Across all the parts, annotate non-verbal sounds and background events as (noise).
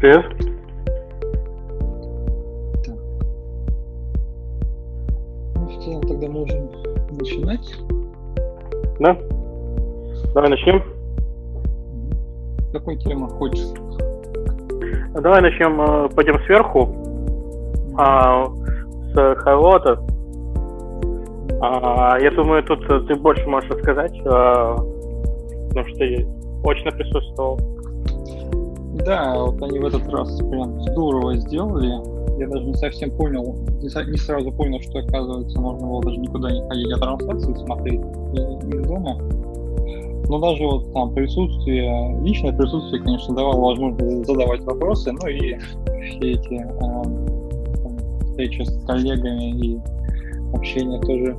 Привет. Так. Ну, в целом тогда можем начинать. Да? Давай начнем. Какой темы хочешь? Давай начнем, э, пойдем сверху, а, с Хайлота. А, я думаю, тут ты больше можешь рассказать, а, потому что ты очно присутствовал. Да, вот они в этот раз прям здорово сделали. Я даже не совсем понял, не, со- не сразу понял, что оказывается можно было даже никуда не ходить, а трансляции смотреть из, дома. Но даже вот там присутствие, личное присутствие, конечно, давало возможность задавать вопросы, ну и все эти там, встречи с коллегами и общение тоже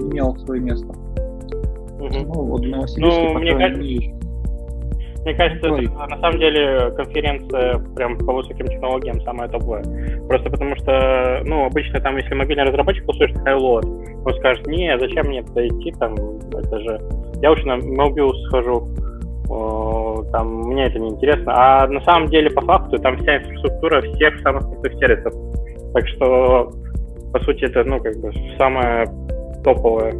имело свое место. Мгм. Ну, вот Новосибирске, Ну, мне кажется- мере, Мне кажется, это, на самом деле конференция прям по высоким технологиям самая топовая. Просто потому что, ну, обычно там, если мобильный разработчик услышит Хайлот, он скажет, не, зачем мне туда идти, там, это же... Я лучше на Mobius схожу, там, мне это не интересно. А на самом деле, по факту, там вся инфраструктура всех самых крутых сервисов. Так что, по сути, это, ну, как бы, самое топовое.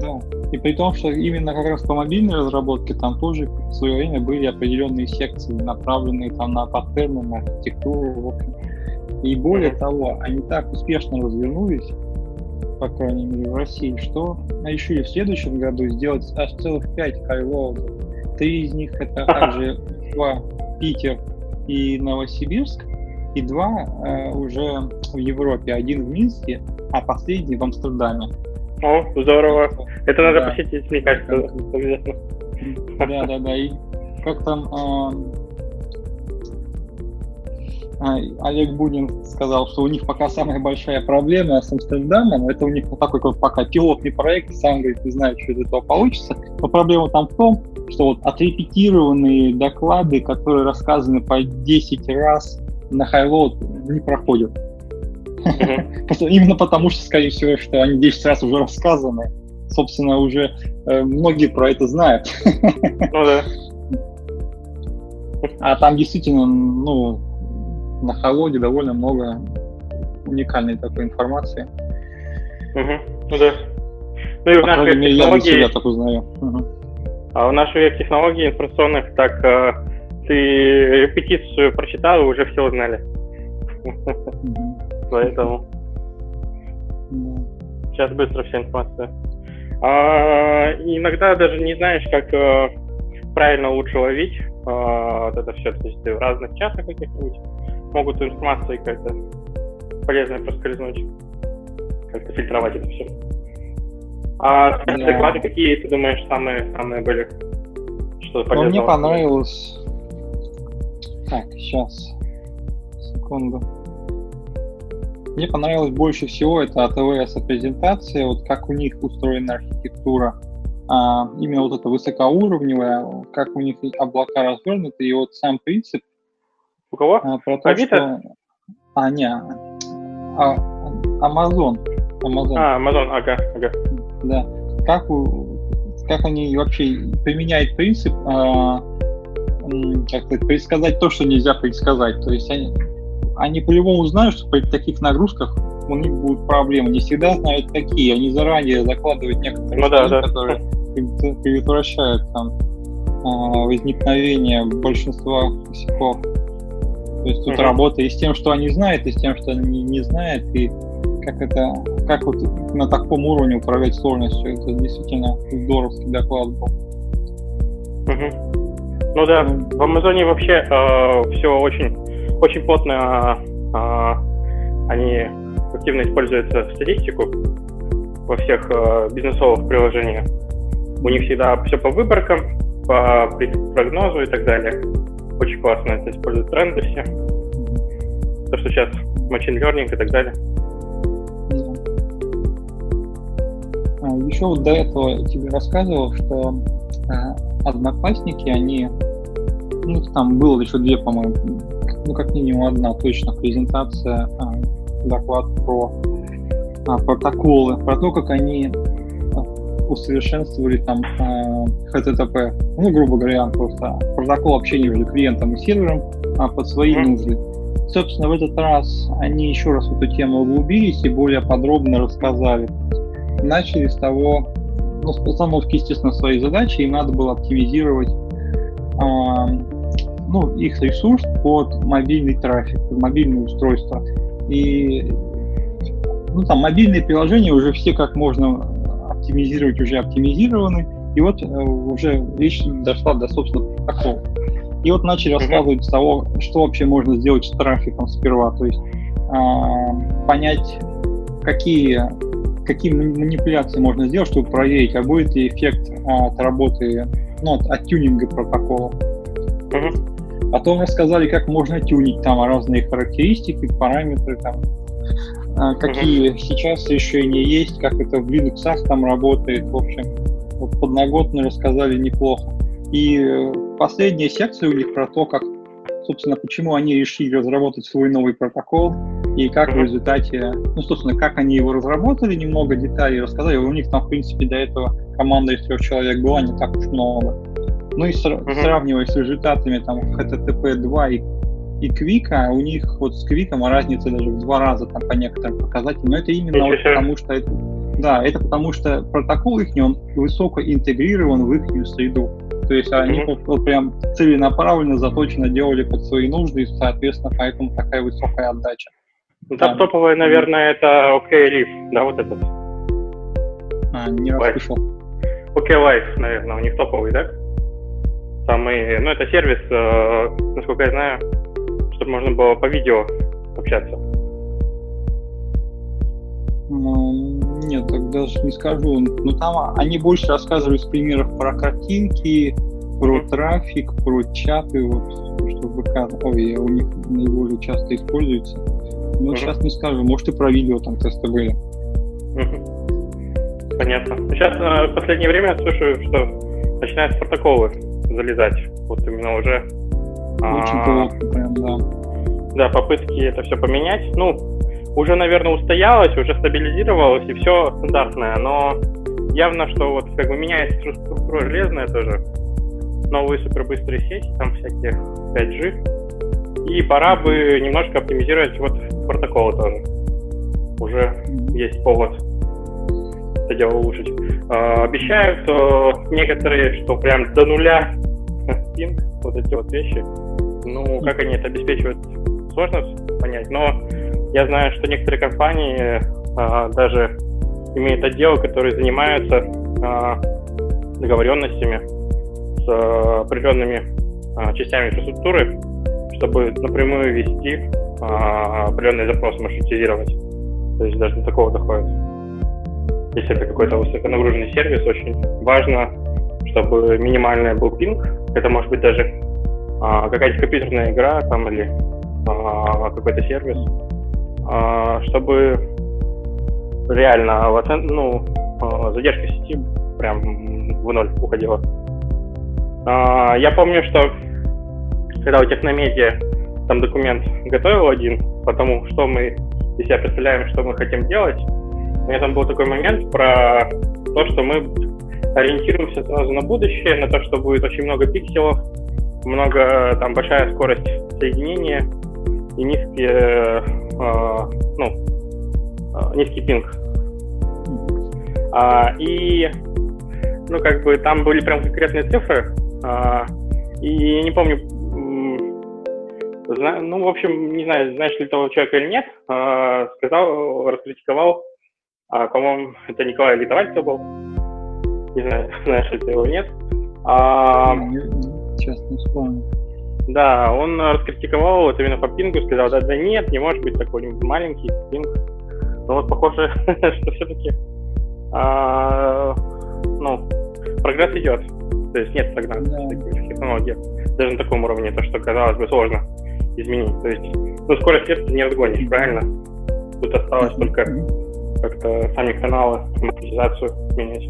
Да. И при том, что именно как раз по мобильной разработке там тоже в свое время были определенные секции, направленные там на паттерны, на архитектуру, в общем. И более того, они так успешно развернулись, по крайней мере в России, что решили в следующем году сделать аж целых пять хайлоудов. Три из них это (laughs) также два Питер и Новосибирск, и два э, уже в Европе. Один в Минске, а последний в Амстердаме. О, здорово. Это надо Да. посетить, мне кажется. Да, да, да. И как там а, а, Олег Будин сказал, что у них пока самая большая проблема с Амстердамом, это у них такой вот пока пилотный проект, сам говорит, не знаю, что из этого получится. Но проблема там в том, что вот отрепетированные доклады, которые рассказаны по 10 раз на хайлоуд, не проходят. Именно потому, что, скорее всего, что они 10 раз уже рассказаны. Собственно, уже э, многие про это знают. Ну да. А там действительно, ну, на холоде довольно много уникальной такой информации. Мгм. Ну да. Ну и в крайней мере, я так узнаю. А в наших технологий информационных, так э, ты репетицию прочитал и уже все узнали. Мгм. Поэтому Да. сейчас быстро вся информация. А, иногда даже не знаешь, как э, правильно лучше ловить а, вот это все. То есть в разных чатах каких-нибудь могут информации как-то полезно проскользнуть. Как-то фильтровать это все. А Да. доклады какие, ты думаешь, самые, самые были? Что Но полезного? мне понравилось... Так, сейчас. Секунду. Мне понравилось больше всего это АТВС презентация, вот как у них устроена архитектура. А, именно вот это высокоуровневая, как у них облака развернуты, и вот сам принцип У кого? А, про то, Авито? что... А, не, а, Amazon. Amazon, А, Amazon, ага, ага. да. Как, у- как они вообще применяют принцип, а, как сказать, предсказать то, что нельзя предсказать. То есть они, они по-любому знают, что при таких нагрузках у них будут проблемы. Не всегда знают какие. Они заранее закладывают некоторые Ну да, да. которые пред- предотвращают там, а, возникновение большинства косяков. То есть тут Мгм. работа и с тем, что они знают, и с тем, что они не знают, и как это, как вот на таком уровне управлять сложностью. Это действительно здоровский доклад был. Мгм. Ну да, в Амазоне вообще все очень, очень плотно э, они активно используют статистику во всех э, бизнесовых приложениях. У них всегда все по выборкам, по прогнозу и так далее. Очень классно это используют тренды все. То, что сейчас machine learning и так далее. А, Еще вот до этого тебе рассказывал, что а, одноклассники, они, ну, там было еще две, по-моему, ну, как минимум одна точно презентация, а, доклад про а, протоколы, про то, как они а, усовершенствовали там HTTP, ну, грубо говоря, просто протокол общения между клиентом и сервером, под свои mm-hmm. нужды. Собственно, в этот раз они еще раз в эту тему углубились и более подробно рассказали. Начали с того, ну, с постановки, естественно, своей задачи, им надо было оптимизировать э, ну, их ресурс под мобильный трафик, под мобильные устройства. И ну, там мобильные приложения уже все как можно оптимизировать уже оптимизированы. И вот э, уже речь дошла до, собственно, такого. И вот начали рассказывать с того, что вообще можно сделать с трафиком сперва. То есть э, понять, какие, какие манипуляции можно сделать, чтобы проверить, а будет ли эффект от работы, ну, от, от тюнинга протокола. Uh-huh. Потом рассказали, как можно тюнить там разные характеристики, параметры, там, а, какие uh-huh. сейчас решения есть, как это в Linux там работает. В общем, вот подноготно рассказали неплохо. И э, последняя секция у них про то, как, собственно, почему они решили разработать свой новый протокол и как в результате, ну, собственно, как они его разработали, немного деталей рассказали. У них там, в принципе, до этого команда из трех человек была не так уж много. Ну и сра- uh-huh. сравнивая с результатами там HTTP 2 и и Квика, у них вот с Квиком разница даже в два раза там по некоторым показателям, но это именно вот потому, что это, да, это потому что протокол их, он высоко интегрирован в их среду. То есть они mm-hmm. вот, прям целенаправленно, заточенно делали под свои нужды, и, соответственно, поэтому такая высокая отдача. Ну, да. топовая, наверное, это OK Leaf, да, вот этот? А, не расслышал. OK Life, наверное, у них топовый, да? Там и, ну, это сервис, э, насколько я знаю, чтобы можно было по видео общаться. Ну, нет, так даже не скажу. Ну там они больше рассказывают в примерах про картинки, про трафик, про чаты, вот, что ВК, ой, у них наиболее часто используется. Но uh-huh. сейчас не скажу, может и про видео там тесты были. Uh-huh. Понятно. Сейчас э, в последнее время я слышу, что начинают протоколы залезать. Вот именно уже. Очень а, прям, да. Да, попытки это все поменять. Ну, уже, наверное, устоялось, уже стабилизировалось, и все стандартное, но явно, что вот как бы меняется структура железная тоже, новые супербыстрые сети, там всякие 5G, и пора бы немножко оптимизировать вот протоколы тоже. Уже есть повод это дело улучшить. Э, обещаю, что некоторые, что прям до нуля пинг, вот эти вот вещи, ну, как они это обеспечивают, сложно понять, но я знаю, что некоторые компании а, даже имеют отделы, которые занимаются а, договоренностями с а, определенными а, частями инфраструктуры, чтобы напрямую вести а, определенные запросы, маршрутизировать. То есть даже до такого доходит. Если это какой-то высоконагруженный сервис, очень важно, чтобы минимальный был пинг. Это может быть даже а, какая-то компьютерная игра там или а, какой-то сервис, а, чтобы реально ну, а, задержка сети прям в ноль уходила. А, я помню, что когда у Техномедиа там документ готовил один, потому что мы из себя представляем, что мы хотим делать, у меня там был такой момент про то, что мы ориентируемся сразу на будущее, на то, что будет очень много пикселов, много, там, большая скорость соединения и низкие а, ну, а, низкий пинг. А, и, ну, как бы там были прям конкретные цифры, и не помню, ну, в общем, не знаю, знаешь ли того человека или нет, сказал, раскритиковал, по-моему, это Николай Литовальцев был, не знаю, (laughs) знаешь ли ты его нет. А, Сейчас не вспомню. Да, он раскритиковал вот именно по пингу, сказал, да, да нет, не может быть такой маленький пинг. Но вот похоже, (laughs) что все-таки а, ну, прогресс идет. То есть нет стагнации да. в таких технологиях. Даже на таком уровне, то, что казалось бы сложно изменить. То есть, ну, скорость света не разгонишь, правильно? Тут осталось только как-то сами каналы, автоматизацию менять.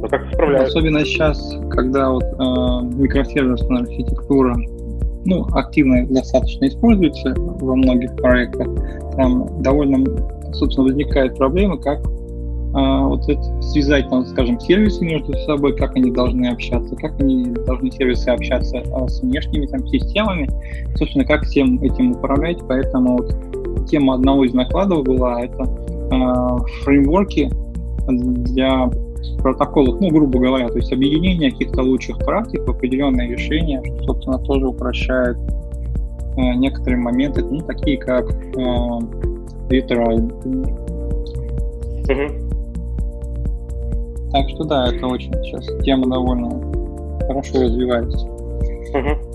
Но как-то справляются. Особенно сейчас, когда вот э, микросервисная архитектура ну, активно достаточно используется во многих проектах, там довольно, собственно, возникают проблемы, как а, вот это связать, там, скажем, сервисы между собой, как они должны общаться, как они должны сервисы общаться а, с внешними там системами, собственно, как всем этим управлять. Поэтому вот тема одного из накладов была это фреймворки для протоколов, ну, грубо говоря, то есть объединение каких-то лучших практик в определенные решения, что, собственно, тоже упрощает э, некоторые моменты, ну, такие как э, retry. Так что да, это очень сейчас тема довольно хорошо развивается. Угу.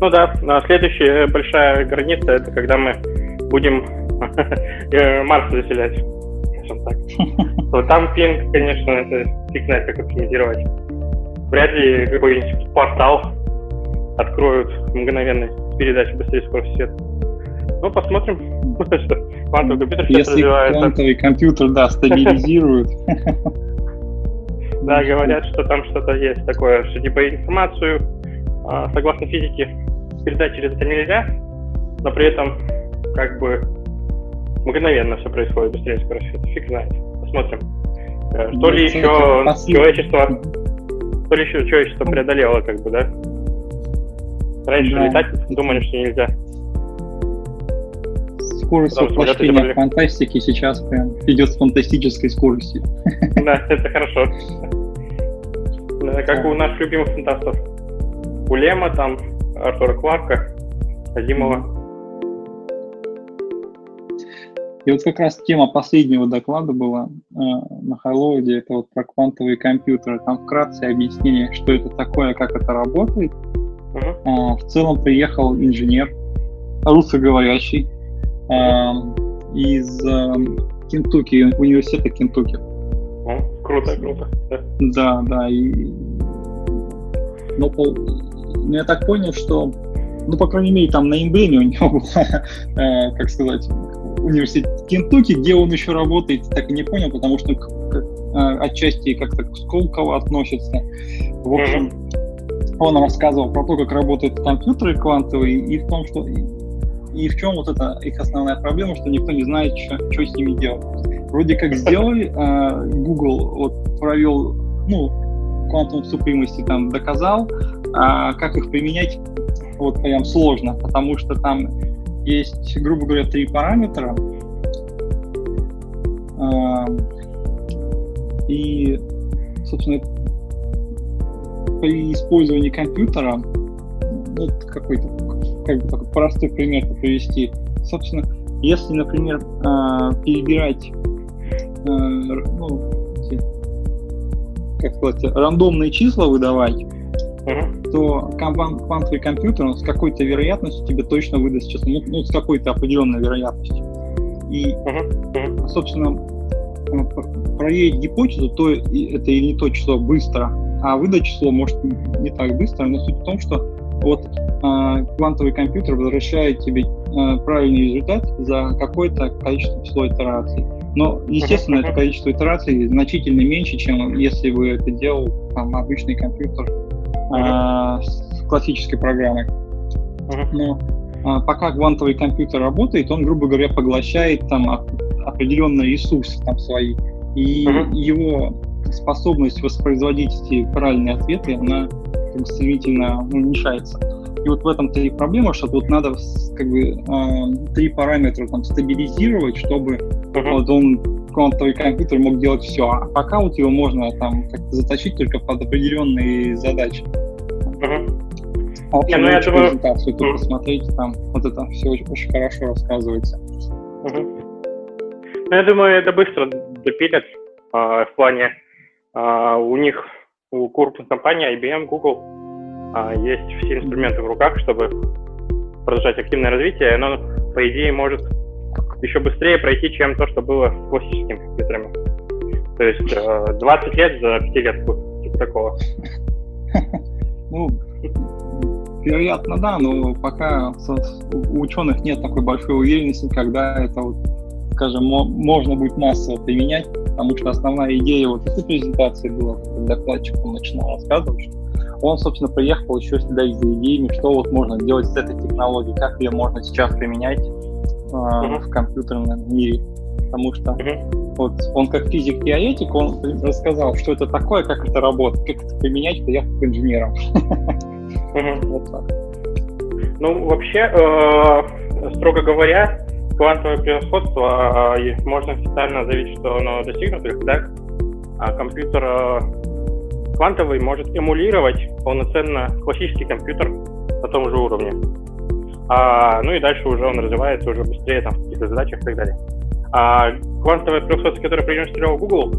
Ну да, следующая большая граница это когда мы будем (laughs) Марс заселять, скажем так. (laughs) Вот там пинг, конечно, это фиг знает, как оптимизировать. Вряд ли какой-нибудь портал откроют мгновенно с передачей быстрее скорости света. Ну, посмотрим, (laughs) что квантовый компьютер сейчас Если развивается. квантовый компьютер, да, стабилизирует, Да, говорят, что там что-то есть такое, что типа информацию, а, согласно физике, передать через это нельзя, но при этом как бы мгновенно все происходит быстрее скорости. Фиг знает. Посмотрим. Э, что ли еще человечество, то ли еще человечество преодолело, как бы, да? Раньше да. летать думали, что нельзя. Скорость воплощения фантастики сейчас прям идет с фантастической скоростью. (laughs) Да, это хорошо. Как у наших любимых фантастов. У Лема, там, Артура Кларка, Азимова. И вот как раз тема последнего доклада была э, на Хайлоуде, это вот про квантовые компьютеры. Там вкратце объяснение, что это такое, как это работает. Uh-huh. Э, в целом приехал инженер, русскоговорящий, э, из э, Кентукки, университета Кентукки. Ну, круто, круто. Да, да. И... Но по... Ну, я так понял, что, ну, по крайней мере, там на Индеме у него (laughs) была, э, как сказать, университет Кентукки, где он еще работает, так и не понял, потому что э, отчасти как-то к Сколково относится. В общем, он рассказывал про то, как работают компьютеры квантовые, и в том, что и в чем вот эта их основная проблема, что никто не знает, что, с ними делать. Вроде как сделали, э, (laughs) Google вот провел, ну, квантовую супримости там доказал, а как их применять, вот прям сложно, потому что там есть, грубо говоря, три параметра, э, и, собственно, при использовании компьютера, ну, какой-то, как бы такой простой пример привести, собственно, если, например, э, перебирать Э, ну, как сказать, рандомные числа выдавать, uh-huh. то квантовый компьютер он с какой-то вероятностью тебе точно выдаст число, ну, ну с какой-то определенной вероятностью. И, uh-huh. собственно, проверить гипотезу, то это или не то число быстро, а выдать число может не так быстро, но суть в том, что вот э, квантовый компьютер возвращает тебе э, правильный результат за какое-то количество число итераций. Но, естественно, это количество итераций значительно меньше, чем если бы это делал там, обычный компьютер а, с классической программой. Но а, пока квантовый компьютер работает, он, грубо говоря, поглощает там определенные ресурсы там свои. И uh-huh. его способность воспроизводить эти правильные ответы, она как бы, стремительно уменьшается. И вот в этом-то и проблема, что тут надо как бы э, три параметра там стабилизировать, чтобы uh-huh. вот он квантовый компьютер мог делать все. А пока вот его можно там как-то заточить только под определенные задачи. Uh-huh. А вообще, ну, я думаю... презентацию uh-huh. посмотреть, там вот это все очень, очень хорошо рассказывается. Uh-huh. Ну, я думаю, это быстро допилят э, в плане э, у них, у крупных компаний, IBM, Google, а, есть все инструменты в руках, чтобы продолжать активное развитие, оно, по идее, может еще быстрее пройти, чем то, что было с классическими компьютерами. То есть 20 э, лет за 5 лет, типа такого. (laughs) Ну, вероятно, да, но пока у ученых нет такой большой уверенности, когда это, вот, скажем, можно будет массово применять, потому что основная идея вот этой презентации была, когда докладчик начинал рассказывать, что он, собственно, приехал еще следить за идеями, что вот можно делать с этой технологией, как ее можно сейчас применять uh-huh. в компьютерном мире. Потому что вот он как физик-теоретик, он рассказал, что это такое, как это работает, как это применять инженерам. (laughs) Вот так. Ну, вообще, э, строго говоря, квантовое превосходство э, можно официально заявить, что оно достигнуто, когда а компьютер э, квантовый может эмулировать полноценно классический компьютер на том же уровне. А, ну и дальше уже он развивается уже быстрее там, в каких-то задачах и так далее. А квантовое превосходство, которое продемонстрировал Google,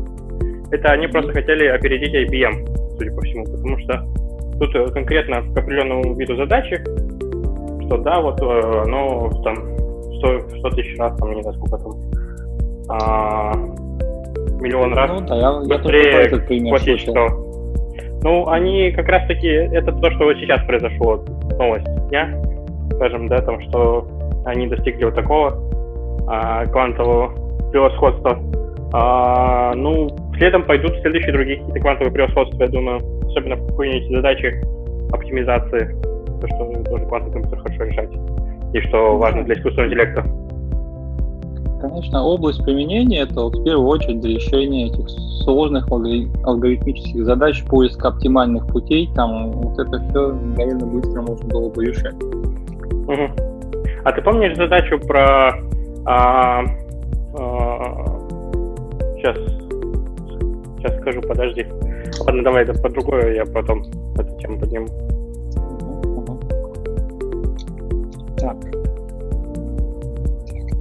это они просто хотели опередить IBM, судя по всему, потому что тут э, конкретно к определенному виду задачи, что да, вот э, оно там 100, 100 тысяч раз, там, не знаю, сколько там, а, миллион раз ну, да, я, быстрее я классического. Ну, они как раз-таки, это то, что вот сейчас произошло, новость дня, скажем, да, там, что они достигли вот такого а, квантового превосходства. А, ну, следом пойдут следующие другие какие-то квантовые превосходства, я думаю, особенно в какой-нибудь задаче оптимизации, то, что тоже квантовый компьютер хорошо решать, и что важно для искусственного интеллекта. Конечно, область применения это вот в первую очередь для решения этих сложных алгоритмических задач, поиск оптимальных путей, там вот это все довольно быстро можно было бы решать. Угу. А ты помнишь задачу про а, а, сейчас сейчас скажу, подожди. Ладно, давай это по другое, я потом эту тему подниму. Так.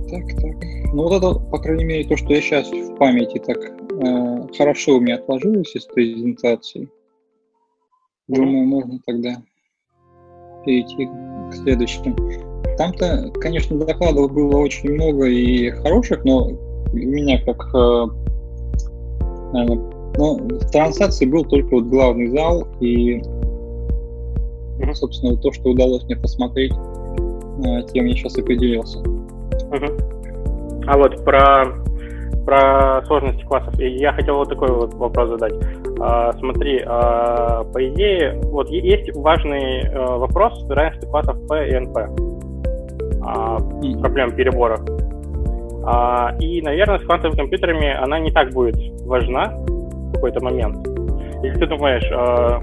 Так, так, так. Ну вот это, по крайней мере, то, что я сейчас в памяти так э, хорошо у меня отложилось из презентации. Думаю, mm-hmm. можно тогда перейти к следующим. Там-то, конечно, докладов было очень много и хороших, но у меня как э, наверное, ну, в трансляции был только вот главный зал и, mm-hmm. собственно, то, что удалось мне посмотреть, э, тем я сейчас определился. Mm-hmm. А вот про, про сложности классов. Я хотел вот такой вот вопрос задать. А, смотри, а, по идее, вот есть важный а, вопрос равенства классов P и NP. А, проблем перебора. А, и, наверное, с квантовыми компьютерами она не так будет важна в какой-то момент. Если ты думаешь, а,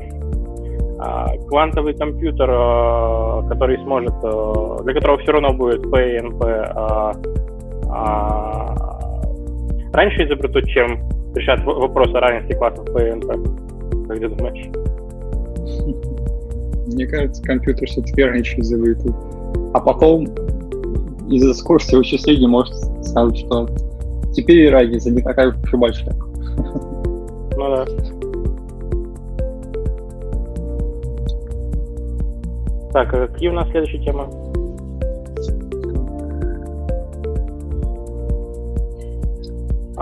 а, квантовый компьютер, а, который сможет, а, для которого все равно будет P и NP, а, а, раньше изобретут, чем решат вопрос о равенстве классов по ИНП? Как ты думаешь? Мне кажется, компьютер все-таки раньше изобретут. А потом из-за скорости вычисления может сказать, что теперь разница не такая уж и большая. Ну да. Так, а какие у нас следующие темы?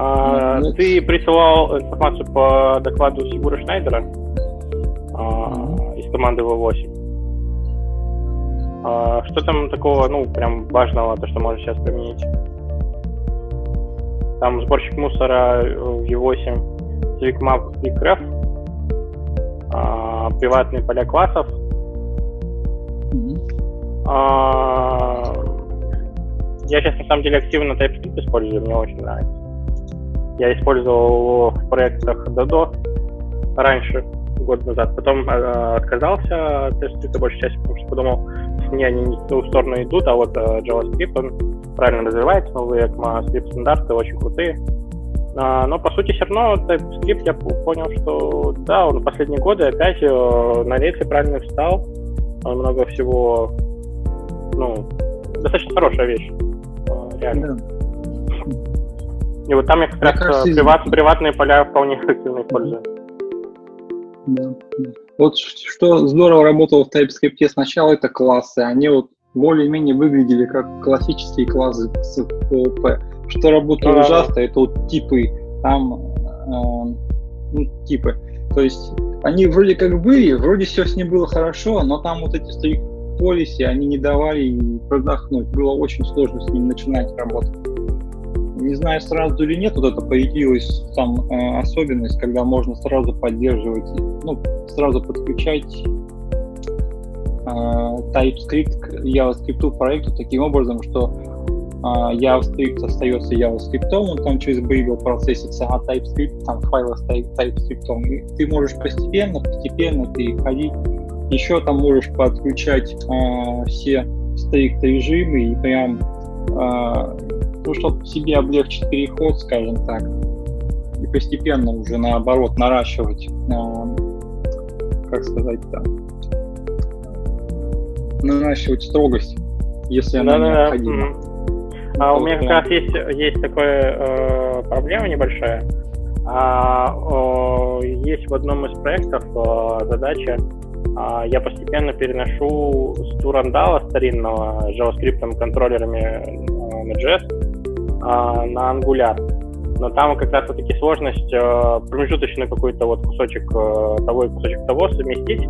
А, ну, ты присылал информацию по докладу Сигура Шнайдера а, из команды V8. А, что там такого, ну, прям важного, то, что можно сейчас применить? Там сборщик мусора в V8, CivicMap и Graph, а, приватные поля классов. А, я сейчас на самом деле активно TypeScript использую, мне очень нравится. Я использовал в проектах Dodo раньше, год назад. Потом э, отказался от TypeScript большей части, потому что подумал, мне они не в ту сторону идут, а вот э, JavaScript, он правильно развивается, новые ECMAScript стандарты очень крутые. А, но, по сути, все равно TypeScript я понял, что да, он последние годы опять э, на рельсы правильно встал. Он много всего, ну, достаточно хорошая вещь, э, реально. Да. И вот там я как раз кажется, приват, приватные поля вполне эффективно использую. Да, Вот что здорово работало в TypeScript сначала, это классы. Они вот более-менее выглядели как классические классы с POP. Что работало ну, ужасно, да. это вот типы, там, э, ну, типы. То есть они вроде как были, вроде все с ним было хорошо, но там вот эти стрик полиси, они не давали продохнуть. Было очень сложно с ним начинать работать не знаю, сразу или нет, вот это появилась там э, особенность, когда можно сразу поддерживать, ну, сразу подключать э, TypeScript к JavaScript проекту таким образом, что а, JavaScript остается JavaScript, он там через Babel процессится, а TypeScript, там файлы стоит TypeScript. И ты можешь постепенно, постепенно переходить. Еще там можешь подключать а, все стрикт режимы и прям, а, ну, чтобы себе облегчить переход, скажем так, и постепенно уже наоборот наращивать, а, как сказать-то, наращивать строгость, если она да, необходима. Да, да. А у меня как раз есть, есть такая э, проблема небольшая. А, э, есть в одном из проектов э, задача, э, я постепенно переношу с Турандала старинного с JavaScript контроллерами э, на JS э, на Angular. Но там как раз вот таки сложность э, промежуточный какой-то вот кусочек э, того и кусочек того совместить.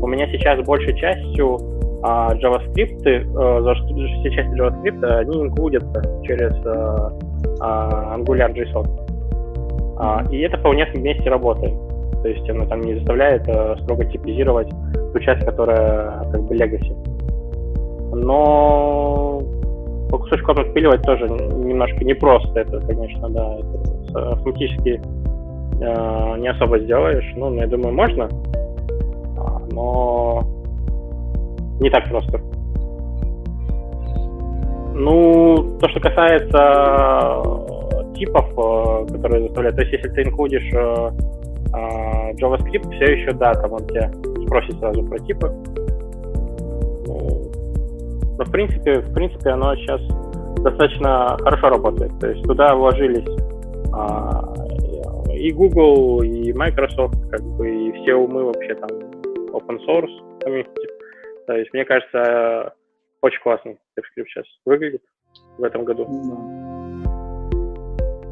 У меня сейчас большей частью а JavaScript, э, все части JavaScript, они инклюдятся через э, а, Angular JSON. А, и это вполне вместе работает. То есть оно там не заставляет строго типизировать ту часть, которая как бы legacy. Но по кусочкам отпиливать тоже немножко непросто. Это, конечно, да, это автоматически э, не особо сделаешь. Ну, я думаю, можно. Но не так просто. Ну, то, что касается э, типов, э, которые заставляют, то есть если ты инклюдишь э, JavaScript, все еще, да, там он тебя спросит сразу про типы. В принципе, в принципе, оно сейчас достаточно хорошо работает. То есть туда вложились а, и Google, и Microsoft, как бы, и все умы вообще там open source community. То есть, мне кажется, очень классно TypeScript сейчас выглядит в этом году.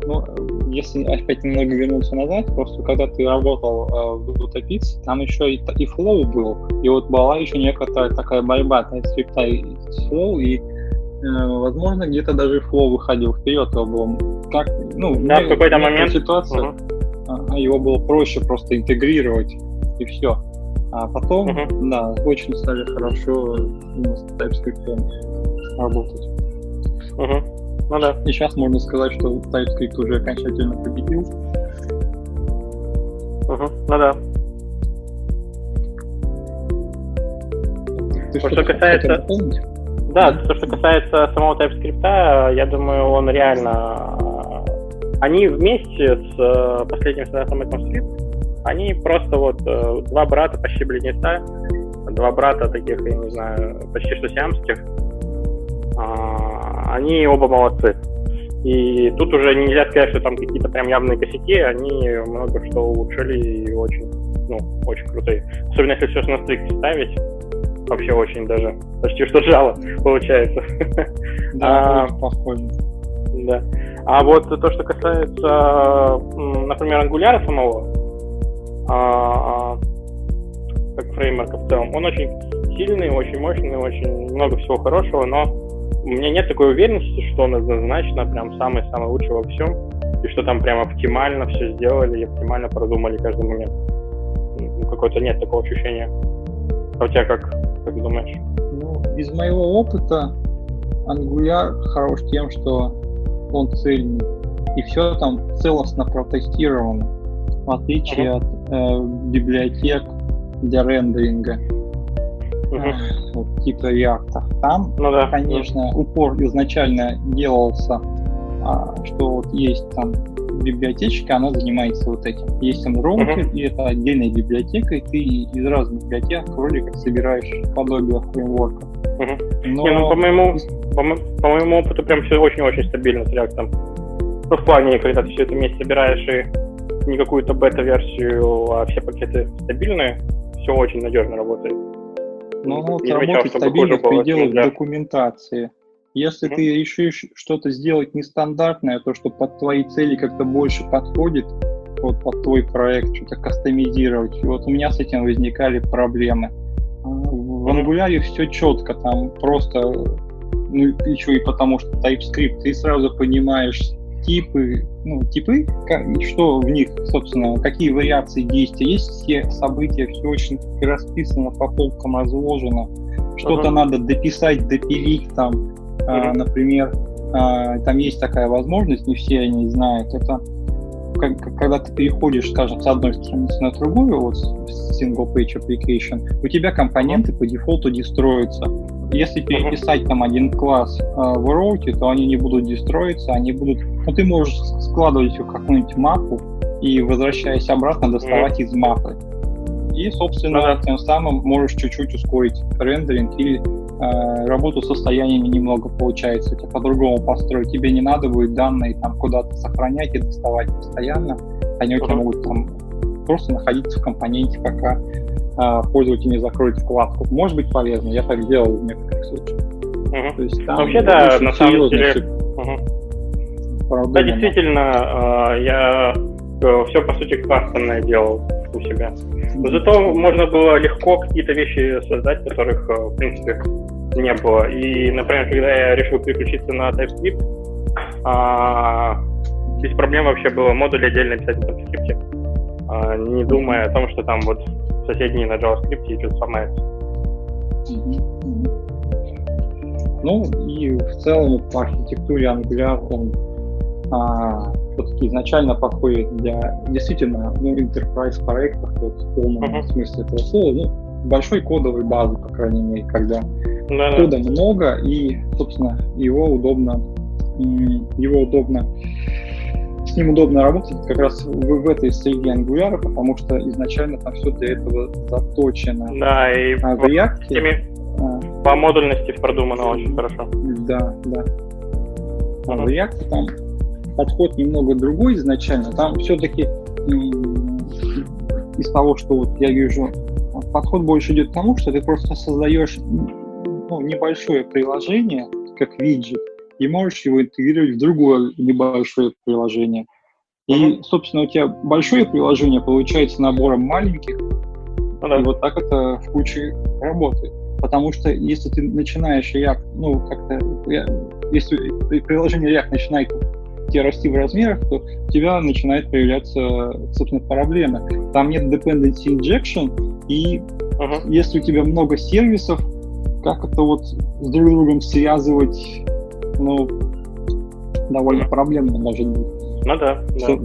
Ну, если опять немного вернуться назад, просто когда ты работал э, в Utopix, там еще и, и Flow был, и вот была еще некоторая такая борьба TypeScript и Flow, и э, возможно, где-то даже Flow выходил вперед, его было как, ну, да, в какой-то момент ситуация, угу. его было проще просто интегрировать, и все. А потом, uh-huh. да, очень стали хорошо именно с TypeScript работать. Uh-huh. Ну да. И сейчас можно сказать, что TypeScript уже окончательно победил. Uh-huh. Ну да. Ты что, что касается... Да, то, что касается самого TypeScript, я думаю, он реально... Они вместе с э, последним стандартом ECMAScript они просто вот э, два брата, почти близнеца, два брата таких, я не знаю, почти что сиамских. Они оба молодцы. И тут уже нельзя сказать, что там какие-то прям явные косяки, они много что улучшили и очень, ну, очень крутые. Особенно если все на стрик ставить, вообще очень даже, почти что жало получается. Да, а, похоже. Да. А вот то, что касается, например, ангуляра самого, а, как фреймворка в целом. Он очень сильный, очень мощный, очень много всего хорошего, но у меня нет такой уверенности, что он однозначно прям самый-самый лучший во всем, и что там прям оптимально все сделали и оптимально продумали каждый момент. Ну, какой-то нет такого ощущения. А у тебя как, как думаешь? Ну, из моего опыта Angular хорош тем, что он цельный, и все там целостно протестировано в отличие от э, библиотек для рендеринга. Uh-huh. Вот, типа React. Там, ну, да. конечно, упор изначально делался, а, что вот есть там библиотечка, она занимается вот этим. Есть там ромки, uh-huh. и это отдельная библиотека, и ты из разных библиотек вроде как собираешь подобие фреймворка. Uh-huh. Но... Не, ну, по моему, по, по моему опыту прям все очень-очень стабильно с React. Ну, в плане, когда ты все это вместе собираешь и не какую-то бета-версию, а все пакеты стабильные, все очень надежно работает. Ну, вот не работает стабильно в пределах да. документации. Если mm-hmm. ты решишь что-то сделать нестандартное, то, что под твои цели как-то больше подходит, вот под твой проект, что-то кастомизировать, и вот у меня с этим возникали проблемы. А, в Angular все четко, там просто, ну, еще и потому что TypeScript, ты сразу понимаешь, типы, ну, типы, как, что в них, собственно, какие вариации действия, есть все события, все очень расписано, по полкам разложено, что-то uh-huh. надо дописать, допилить там, uh-huh. а, например, а, там есть такая возможность, не все они знают, это когда ты переходишь, скажем, с одной страницы на другую, вот single page application, у тебя компоненты по дефолту дестроятся. Если переписать там один класс э, в Route, то они не будут дестроиться, они будут... Ну, ты можешь складывать их в какую-нибудь мапу и, возвращаясь обратно, доставать из мапы. И, собственно, тем самым можешь чуть-чуть ускорить рендеринг или э, работу состояниями немного получается. У тебя по-другому построить. Тебе не надо будет данные там куда-то сохранять и доставать постоянно. Они у тебя могут там просто находиться в компоненте, пока э, пользователь не закроет вкладку. Может быть полезно. Я так делал в некоторых случаях. Угу. То есть, там Вообще, да, на самом деле... Угу. Да, действительно, э, я все, по сути, кастомное делал у себя. Но зато можно было легко какие-то вещи создать, которых, э, в принципе, не было. И, например, когда я решил переключиться на TypeScript, а, без проблем вообще было модуль отдельно писать на TypeScript, а, не думая о том, что там вот соседние на JavaScript и что-то сломается. Ну и в целом по архитектуре Angular он а, все-таки изначально подходит для действительно ну, enterprise проектов вот, в полном uh-huh. смысле этого слова. Ну, большой кодовой базы, по крайней мере, когда да, кода да. много и, собственно, его удобно, его удобно с ним удобно работать как раз в, в этой среде Angular, потому что изначально там все для этого заточено. Да, и а в React... Теме, а, по модульности продумано очень хорошо. Да, да. А в React там подход немного другой изначально. Там все-таки из того, что вот я вижу, подход больше идет к тому, что ты просто создаешь ну, небольшое приложение, как виджет, и можешь его интегрировать в другое небольшое приложение. И, собственно, у тебя большое приложение получается набором маленьких, uh-huh. и вот так это в куче работает. Потому что если ты начинаешь React, ну, как-то, если приложение React начинает тебе расти в размерах, то у тебя начинает появляться, собственно, проблемы. Там нет dependency injection, и uh-huh. если у тебя много сервисов, как это вот с друг другом связывать, ну, довольно проблемно может быть. Ну да, Что... да.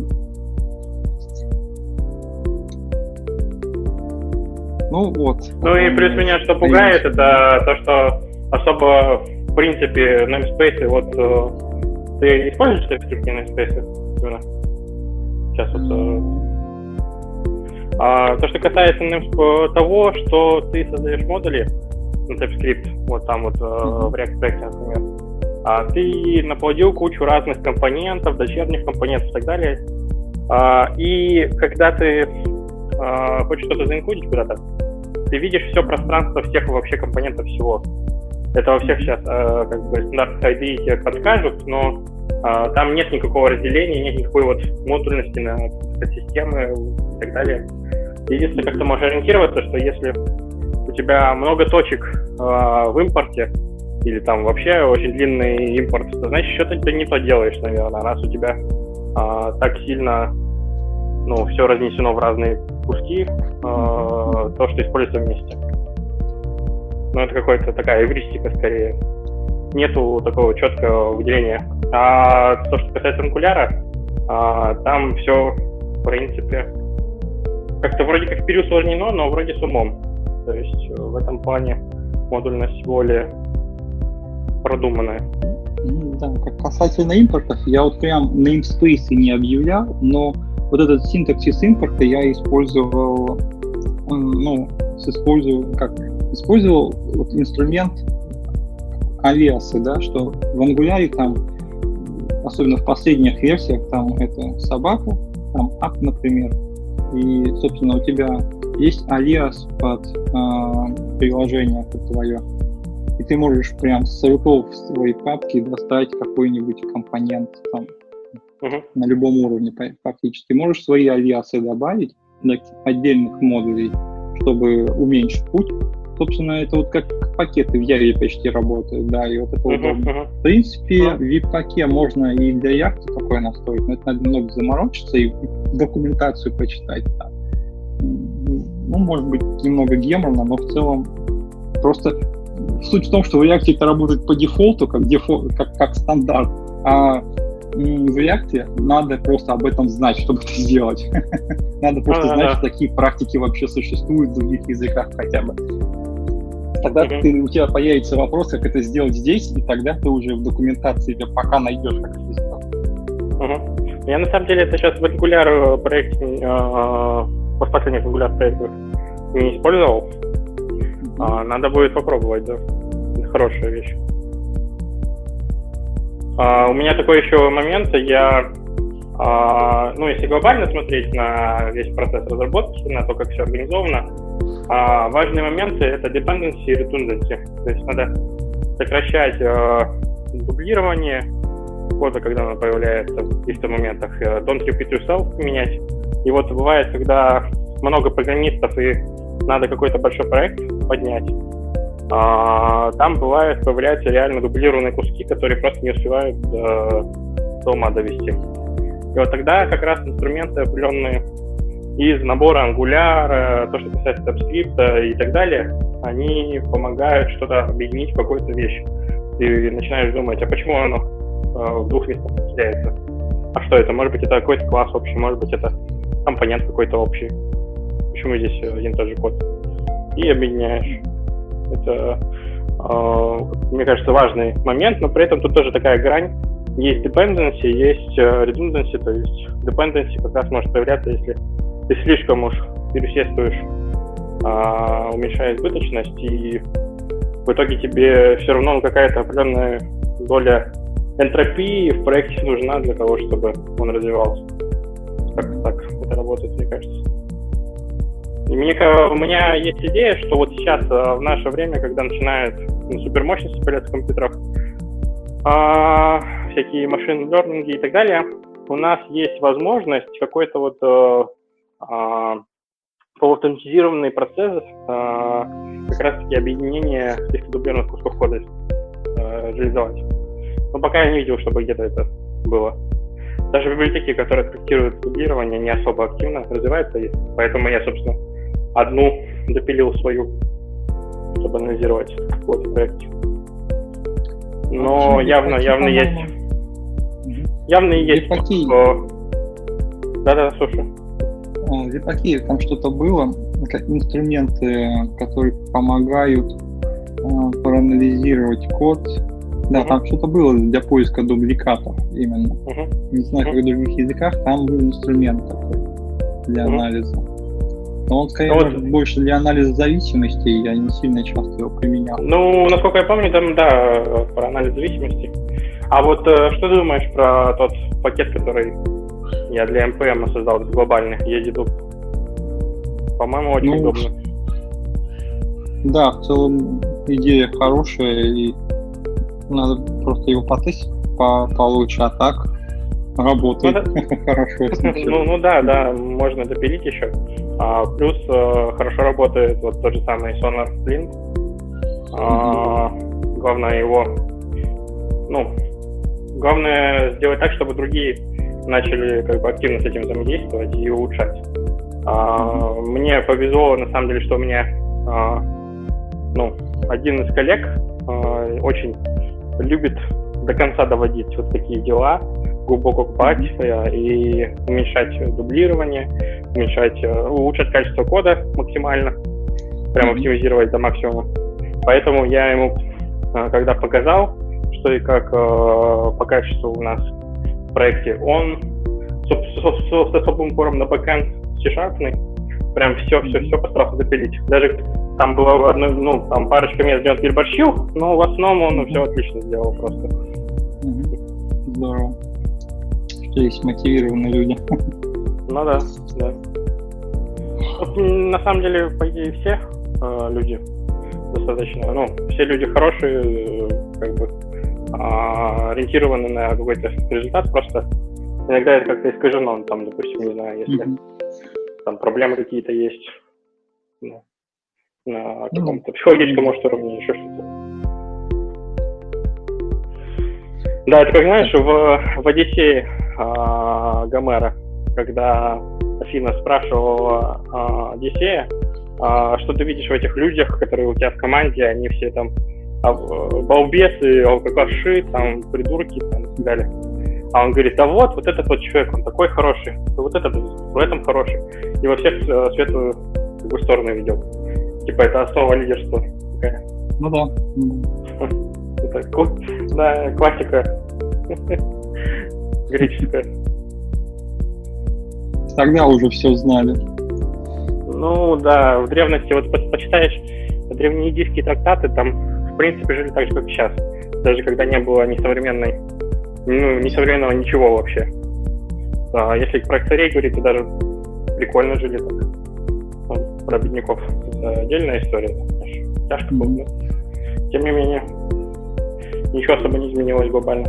Ну вот. Ну и плюс меня что пугает, это то, что особо в принципе namespace вот э, ты используешь TypeScript namespace? Сейчас вот... Э, а, то, что касается того, что ты создаешь модули на TypeScript, вот там вот mm-hmm. в React Act, например, а ты наплодил кучу разных компонентов, дочерних компонентов и так далее. А, и когда ты а, хочешь что-то заинклюдить куда-то, ты видишь все пространство всех вообще компонентов всего. Это во всех сейчас э, как бы стандартных IDE тебе подскажут, но э, там нет никакого разделения, нет никакой вот модульности на системы и так далее. Единственное, как ты можешь ориентироваться, что если у тебя много точек э, в импорте, или там вообще очень длинный импорт, то значит что-то ты не то делаешь, наверное, раз у тебя э, так сильно ну, все разнесено в разные куски, э, то, что используется вместе. Ну, это какая-то такая эвристика скорее. Нету такого четкого выделения. А то, что касается анкуляра, а, там все, в принципе, как-то вроде как переусложнено, но вроде с умом. То есть э, в этом плане модульность более продуманная. Да, как касательно импортов, я вот прям namespace не объявлял, но вот этот синтаксис импорта я использовал, ну, использую как использовал вот инструмент алиасы, да, что в Angular там, особенно в последних версиях, там это собака, там ак, например, и, собственно, у тебя есть алиас под э, приложение под твое, и ты можешь прям с рутов в своей папки достать какой-нибудь компонент там uh-huh. на любом уровне практически. Можешь свои алиасы добавить для отдельных модулей, чтобы уменьшить путь собственно, это вот как пакеты в Яве почти работают, да, и вот это uh-huh, удобно. Uh-huh. В принципе, uh-huh. в VIP-паке можно и для яхты такое настроить, но это надо много заморочиться и документацию почитать. Да. Ну, может быть, немного геморно, но в целом просто суть в том, что в React это работает по дефолту, как, дефолт, как, как стандарт, а в React надо просто об этом знать, чтобы это сделать. (laughs) надо просто знать, что такие практики вообще существуют в других языках хотя бы. Тогда ты, у тебя появится вопрос, как это сделать здесь, и тогда ты уже в документации пока найдешь, как это сделать. Я на самом деле это сейчас в Angular проекте, э, последних Angular проектах не использовал. А, надо будет попробовать, да. Это хорошая вещь. А, у меня такой еще момент, я, а, ну, если глобально смотреть на весь процесс разработки, на то, как все организовано, а, важные моменты — это dependency и redundancy. То есть надо сокращать а, дублирование кода, когда оно появляется в каких-то моментах, э, don't repeat yourself менять. И вот бывает, когда много программистов и надо какой-то большой проект поднять, а, там бывает, появляются реально дублированные куски, которые просто не успевают до, до ума довести. И вот тогда как раз инструменты определенные из набора Angular, то, что касается TypeScript и так далее, они помогают что-то объединить в какую-то вещь. Ты начинаешь думать, а почему оно э, в двух местах потеряется? А что это? Может быть, это какой-то класс общий, может быть, это компонент какой-то общий. Почему здесь один и тот же код? И объединяешь. Это, э, мне кажется, важный момент, но при этом тут тоже такая грань. Есть dependency, есть э, redundancy, то есть dependency как раз может появляться, если ты слишком уж пересествуешь, э, уменьшая избыточность, и в итоге тебе все равно какая-то определенная доля энтропии в проекте нужна для того, чтобы он развивался. Как так это работает, мне кажется. Мне, у меня есть идея, что вот сейчас, э, в наше время, когда начинают ну, супермощности появляться в компьютерах, а, всякие машины лернинги и так далее, у нас есть возможность какой-то вот э, а, полуавтоматизированный процесс а, как раз-таки объединения каких-то дублированных кусков кода а, реализовать. Но пока я не видел, чтобы где-то это было. Даже библиотеки, которые трактируют дублирование, не особо активно развиваются, поэтому я, собственно, одну допилил свою, чтобы анализировать код в проекте. Но явно, явно есть. Явно есть. Да-да, слушай. Витаки, там что-то было, как инструменты, которые помогают э, проанализировать код. Да, uh-huh. там что-то было для поиска дубликатов именно. Uh-huh. Не знаю, uh-huh. как в других языках, там был инструмент такой для uh-huh. анализа. Но он скорее ну, вот, больше для анализа зависимостей, я не сильно часто его применял. Ну, насколько я помню, там, да, про анализ зависимости. А вот э, что ты думаешь про тот пакет, который я для NPM создал, глобальный, EasyDub? По-моему, очень ну, удобно. Да, в целом идея хорошая, и надо просто его потестить по получше, а так работает ну, (laughs) хорошо. Ну, ну да, да, можно допилить еще. А, плюс э, хорошо работает вот тот же самый Sonar Splint. А, главное его, ну, главное сделать так, чтобы другие начали как бы активно с этим взаимодействовать и улучшать. А, мне повезло, на самом деле, что у меня а, ну, один из коллег а, очень любит до конца доводить вот такие дела, глубоко копать mm-hmm. и уменьшать дублирование, уменьшать, э, улучшать качество кода максимально, прям mm-hmm. оптимизировать до максимума. Поэтому я ему, э, когда показал, что и как по качеству у нас в проекте, он с особым упором на бэкэнд C-Sharp, прям все, все, все постарался запилить. Даже там было одно, ну, там парочка мест, где он переборщил, но в основном он все отлично сделал просто. Здорово что есть мотивированные люди. Ну да, да. Вот, на самом деле, по идее, все э, люди достаточно, ну, все люди хорошие, э, как бы э, ориентированы на какой-то результат, просто иногда это как-то искажено, там, допустим, не знаю, если mm-hmm. Там проблемы какие-то есть, ну, на каком-то mm-hmm. психологическом, может, уровне, еще что-то. Да, это как знаешь, в, в Одиссее э, Гомера, когда Афина спрашивала э, Одиссея, э, что ты видишь в этих людях, которые у тебя в команде, они все там а, балбесы, алкаши, там, придурки, там, и так далее. А он говорит, а вот, вот этот вот человек, он такой хороший, вот этот в этом хороший. И во всех э, светлую сторону ведет. Типа это основа лидерства. Такая. Ну да. Это, да, классика (laughs) греческая. Тогда уже все знали. Ну да, в древности, вот почитаешь древнеиндийские трактаты, там в принципе жили так же, как сейчас. Даже когда не было ни современной ну, не современного ничего вообще. А если про царей говорить, то даже прикольно жили так. Ну, про бедняков это отдельная история. Тяжко было, но тем не менее, ничего особо не изменилось глобально.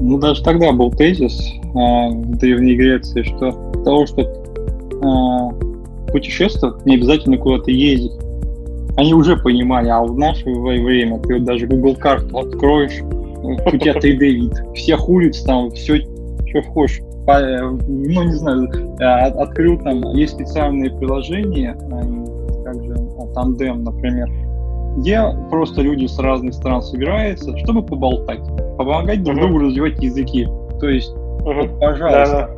Ну, даже тогда был тезис э, в Древней Греции, что для того, чтобы э, путешествовать, не обязательно куда-то ездить. Они уже понимали, а в наше время ты вот даже Google карту откроешь, у тебя 3D вид, всех улиц там, все, что хочешь. Ну, не знаю, э, открыл там, есть специальные приложения, как же, а, Тандем, например, где просто люди с разных стран собираются, чтобы поболтать, помогать друг другу развивать языки. То есть, uh-huh. вот, пожалуйста,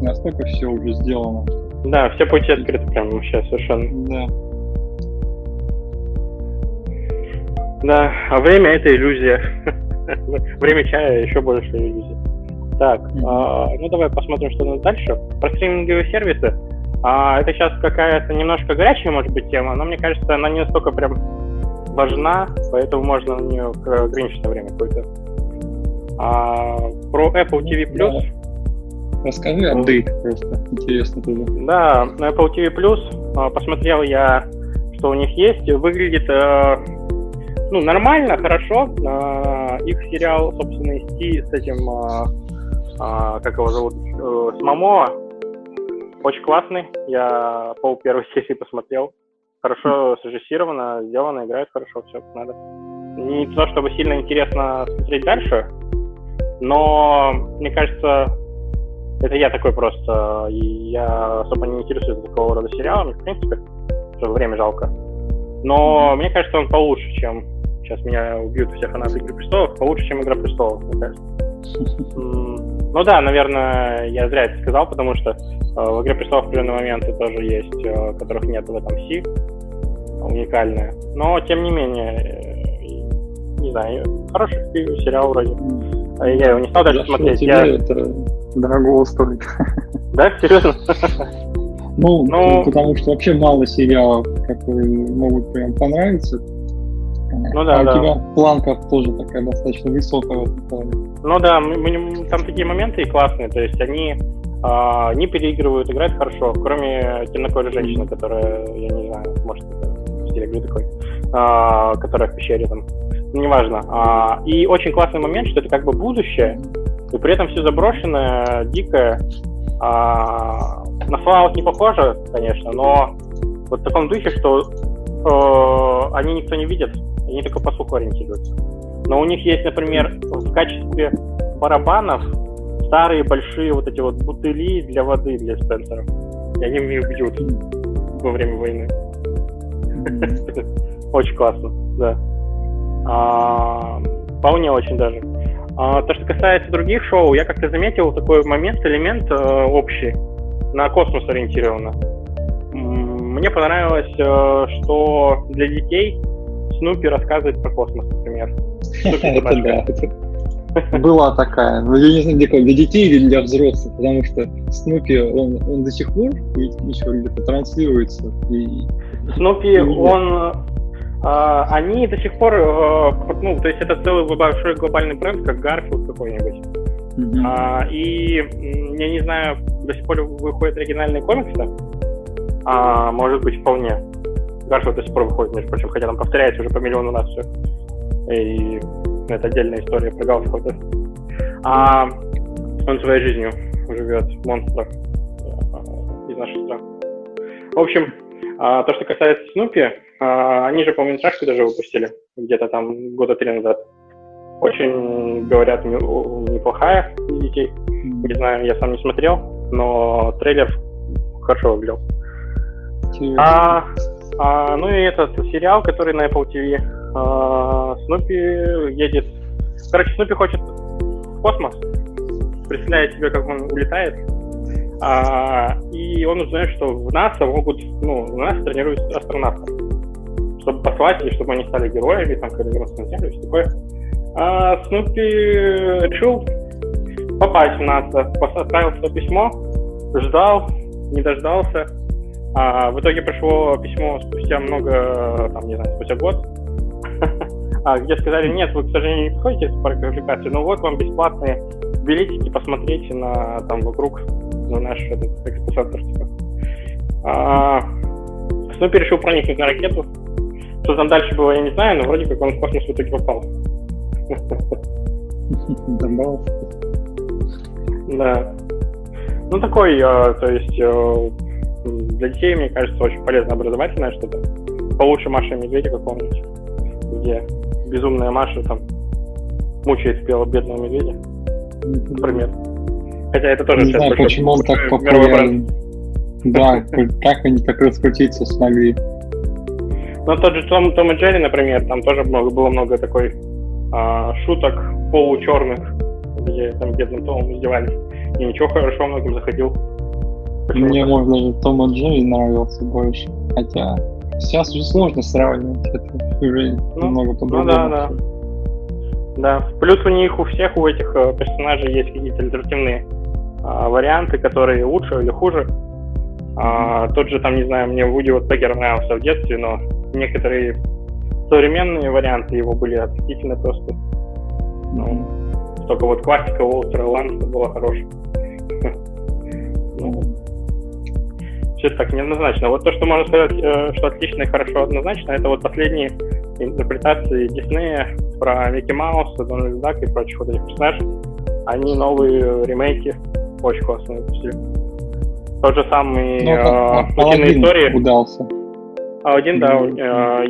да. настолько все уже сделано. Да, все пути открыты прямо сейчас совершенно. Да. Да, а время это иллюзия. (laughs) время чая еще больше иллюзия. Так, а, ну давай посмотрим, что у нас дальше. Про стриминговые сервисы. А, это сейчас какая-то немножко горячая, может быть, тема, но мне кажется, она не настолько прям важна, поэтому можно на нее ограниченное время какое-то. А, про Apple TV Plus. Да. Расскажи апдейт просто, интересно тоже. Да, на Apple TV Plus а, посмотрел я, что у них есть. Выглядит э, ну, нормально, хорошо. А, их сериал, собственно, с, с этим, а, а, как его зовут, э, с Мамо, очень классный. Я пол первой (laughs) серии посмотрел. Хорошо срежиссировано, сделано, играет хорошо, все как надо. Не то, чтобы сильно интересно смотреть дальше, но мне кажется, это я такой просто, и я особо не интересуюсь такого рода сериалами, в принципе, что время жалко. Но мне кажется, он получше, чем Сейчас меня убьют все фанаты Игры престолов, получше, чем Игра престолов, мне кажется. (laughs) Ну да, наверное, я зря это сказал, потому что э, в Игре престолов определенные моменты тоже есть, э, которых нет в этом Си, уникальные. Но, тем не менее, э, не знаю, хороший сериал вроде. А я его не стал даже смотреть. Я... это дорого стоит. (laughs) Да, серьезно? (laughs) Ну, ну, потому что вообще мало сериалов, которые могут прям понравиться. Ну да, а да. У тебя планка тоже такая достаточно высокая в этом плане. Ну да, мы, мы, там такие моменты и классные, то есть они а, не переигрывают, играют хорошо, кроме темнокожей женщины, которая, я не знаю, может, это стиль такой, а, которая в пещере там, неважно. А, и очень классный момент, что это как бы будущее, и при этом все заброшенное, дикое. А, на Fallout не похоже, конечно, но вот в таком духе, что э, они никто не видит, они только по слуху ориентируются. Но у них есть, например, в качестве барабанов старые большие вот эти вот бутыли для воды для Спенсера. И они мне бьют во время войны. (laughs) Очень классно, да. А, вполне очень даже. А, то, что касается других шоу, я как-то заметил такой момент, элемент э, общий, на космос ориентированно. Мне понравилось, э, что для детей Снупи рассказывает про космос, например. Была такая, но я не знаю, для детей или для взрослых, потому что Снупи, он, он до сих пор еще где-то транслируется. И... Снупи, он а, они до сих пор, а, ну, то есть это целый большой глобальный бренд, как Garfield какой-нибудь. Mm-hmm. А, и я не знаю, до сих пор выходят оригинальные комиксы, а, может быть, вполне. Гарфилд до сих пор выходит, между прочим, хотя там повторяется уже по миллиону раз все. И это отдельная история про Гарфилда. А он своей жизнью живет, монстр э, из нашей страны. В общем, а, то, что касается Снупи, а, они же полнометражку даже выпустили где-то там года три назад. Очень, говорят, неплохая для детей. Не знаю, я сам не смотрел, но трейлер хорошо выглядел. А, А, ну и этот сериал, который на Apple TV. А, Снупи едет... Короче, Снупи хочет в космос. Представляет себе, как он улетает. А, и он узнает, что в НАСА могут... Ну, в НАСА тренируют астронавтов. Чтобы послать, или чтобы они стали героями, там, когда вернутся на Землю, все такое. А Снупи решил попасть в НАСА. Отправил свое письмо, ждал, не дождался а в итоге пришло письмо спустя много, там, не знаю, спустя год, (laughs) а, где сказали, нет, вы, к сожалению, не подходите парк развлекации, но вот вам бесплатные билетики, посмотрите на, там, вокруг, на наш этот экспоцентр, типа. А, Снупи решил проникнуть на ракету. Что там дальше было, я не знаю, но вроде как он в космос в итоге попал. (laughs) Да. Ну, такой, а, то есть, э, для детей, мне кажется, очень полезно образовательное что-то. Получше Маша и Медведя какого-нибудь, где безумная Маша там мучает белого бедного медведя, например. Хотя это тоже... Не знаю, почему он так популярен. Да, как они так раскрутиться смогли. Ну, тот же Том, Том и Джерри, например, там тоже много, было много такой а, шуток получерных, где там бедным Томом издевались. И ничего хорошо многим заходил. Мне, может, даже Том и Джерри нравился больше. Хотя сейчас уже сложно сравнивать, это уже ну, немного по-другому. Ну да, да. Да, плюс у них у всех, у этих э, персонажей есть какие-то альтернативные а, варианты, которые лучше или хуже. А, тот же, там, не знаю, мне Вуди вот Пегер нравился в детстве, но некоторые современные варианты его были отвратительны просто. Ну, только вот классика Уолтера Ланса была хорошая. (laughs) Ну, все так неоднозначно. Вот то, что можно сказать, э, что отлично и хорошо однозначно, это вот последние интерпретации Диснея про Микки Мауса, Дональда Дак и прочих вот этих персонажей. Они новые ремейки очень классные. Тот же самый ну, э, истории. удался. Один, да. Э,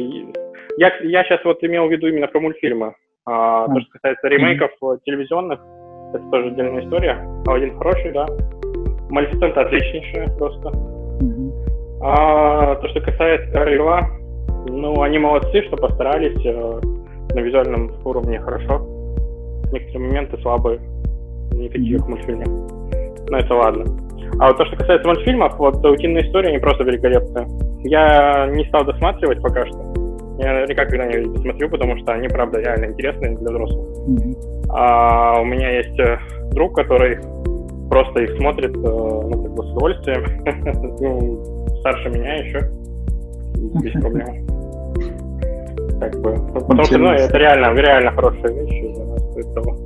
я, я сейчас вот имел в виду именно про мультфильмы. А, То, что касается ремейков mm-hmm. телевизионных, это тоже отдельная история. Один хороший, да. Малефисента отличнейшая просто. А то, что касается Орла, ну, они молодцы, что постарались э, на визуальном уровне хорошо. Некоторые моменты слабые, не такие, как в мультфильме. Но это ладно. А вот то, что касается мультфильмов, вот «Утиная история» не просто великолепная. Я не стал досматривать пока что. Я наверняка когда-нибудь посмотрю, потому что они, правда, реально интересные для взрослых. Mm-hmm. А у меня есть э, друг, который просто их смотрит, э, ну, как бы с удовольствием. (laughs) Старше меня еще, без (laughs) проблем. Как бы, потому что, ну, это реально, реально хорошая вещь, и она стоит того.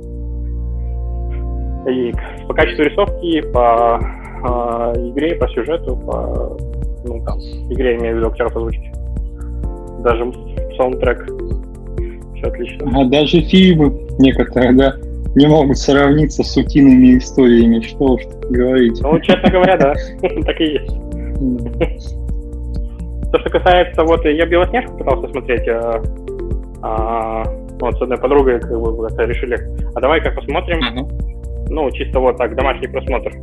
И по качеству рисовки, по э, игре, по сюжету, по, ну, там, игре, имею в виду актеров озвучки. Даже саундтрек. Все отлично. А даже фильмы некоторые, да, не могут сравниться с утиными историями, что уж говорить. Ну, честно говоря, да, (laughs) так и есть. То, что касается, вот я Белоснежку пытался смотреть, а, а, вот с одной подругой как бы решили, а давай-ка посмотрим, uh-huh. ну, чисто вот так, домашний просмотр.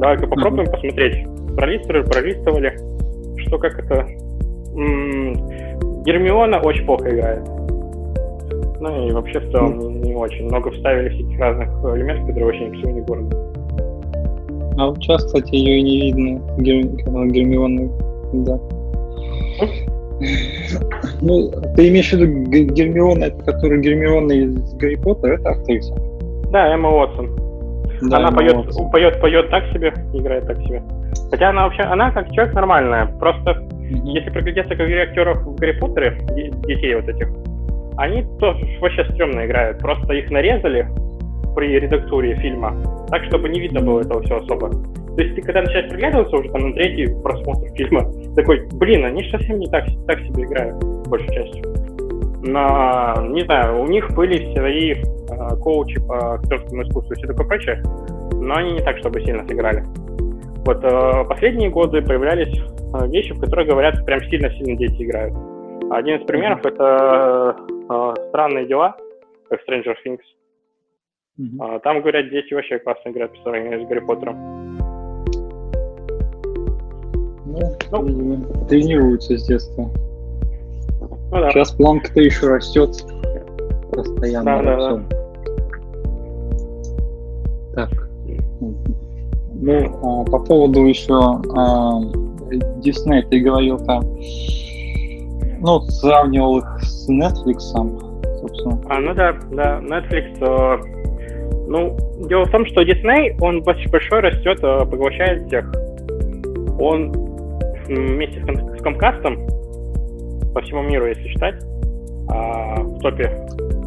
Давай-ка попробуем uh-huh. посмотреть. Пролистывали, пролистывали, что как это... М-м, Гермиона очень плохо играет. Ну и вообще в целом uh-huh. не, очень. Много вставили всяких разных элементов, которые ни к чему не города. А вот сейчас, кстати, ее и не видно, Гер... Гермионы, да. Ну, ты имеешь в виду Гермиона, которая Гермиона из Гарри Поттера, это актриса? Да, Эмма Уотсон. Да, она поет, Уотсон. поет, поет так себе, играет так себе. Хотя она вообще, она как человек нормальная. Просто mm-hmm. если приглядеться к игре актеров в Гарри Поттере, детей вот этих, они тоже вообще стрёмно играют. Просто их нарезали, при редактуре фильма, так, чтобы не видно было этого все особо. То есть ты когда начинаешь приглядываться уже там на третий просмотр фильма, такой, блин, они же совсем не так, так себе играют, большей частью. Но, не знаю, у них были свои э, коучи по актерскому искусству и все такое прочее, но они не так, чтобы сильно сыграли. Вот э, последние годы появлялись э, вещи, в которых говорят, прям сильно-сильно дети играют. Один из примеров это э, «Странные дела», как Stranger Things. Mm-hmm. А, там, говорят, дети вообще классно играют по сравнению с Гарри Поттером. Ну, ну, тренируются с детства. Ну, да. Сейчас планка-то еще растет постоянно. Да, да, да. Так. Ну, а, по поводу еще а, Disney, ты говорил там, ну, сравнивал их с Netflix, собственно. А, ну да, да, Netflix, э, ну, дело в том, что Disney, он большой растет, э, поглощает всех. Он вместе с, Comcast по всему миру, если считать, э, в топе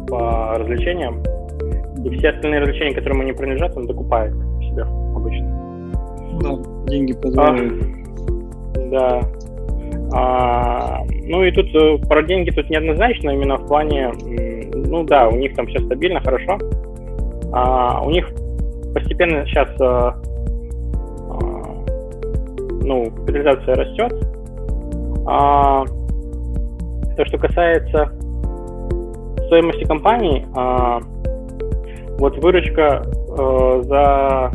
по развлечениям. И все остальные развлечения, которым ему не принадлежат, он докупает себе обычно. Да, деньги позволяют. А, да. А, ну и тут э, про деньги тут неоднозначно, именно в плане, ну да, у них там все стабильно, хорошо. А, у них постепенно сейчас а, ну, капитализация растет. А, то, что касается стоимости компании, а, вот выручка а, за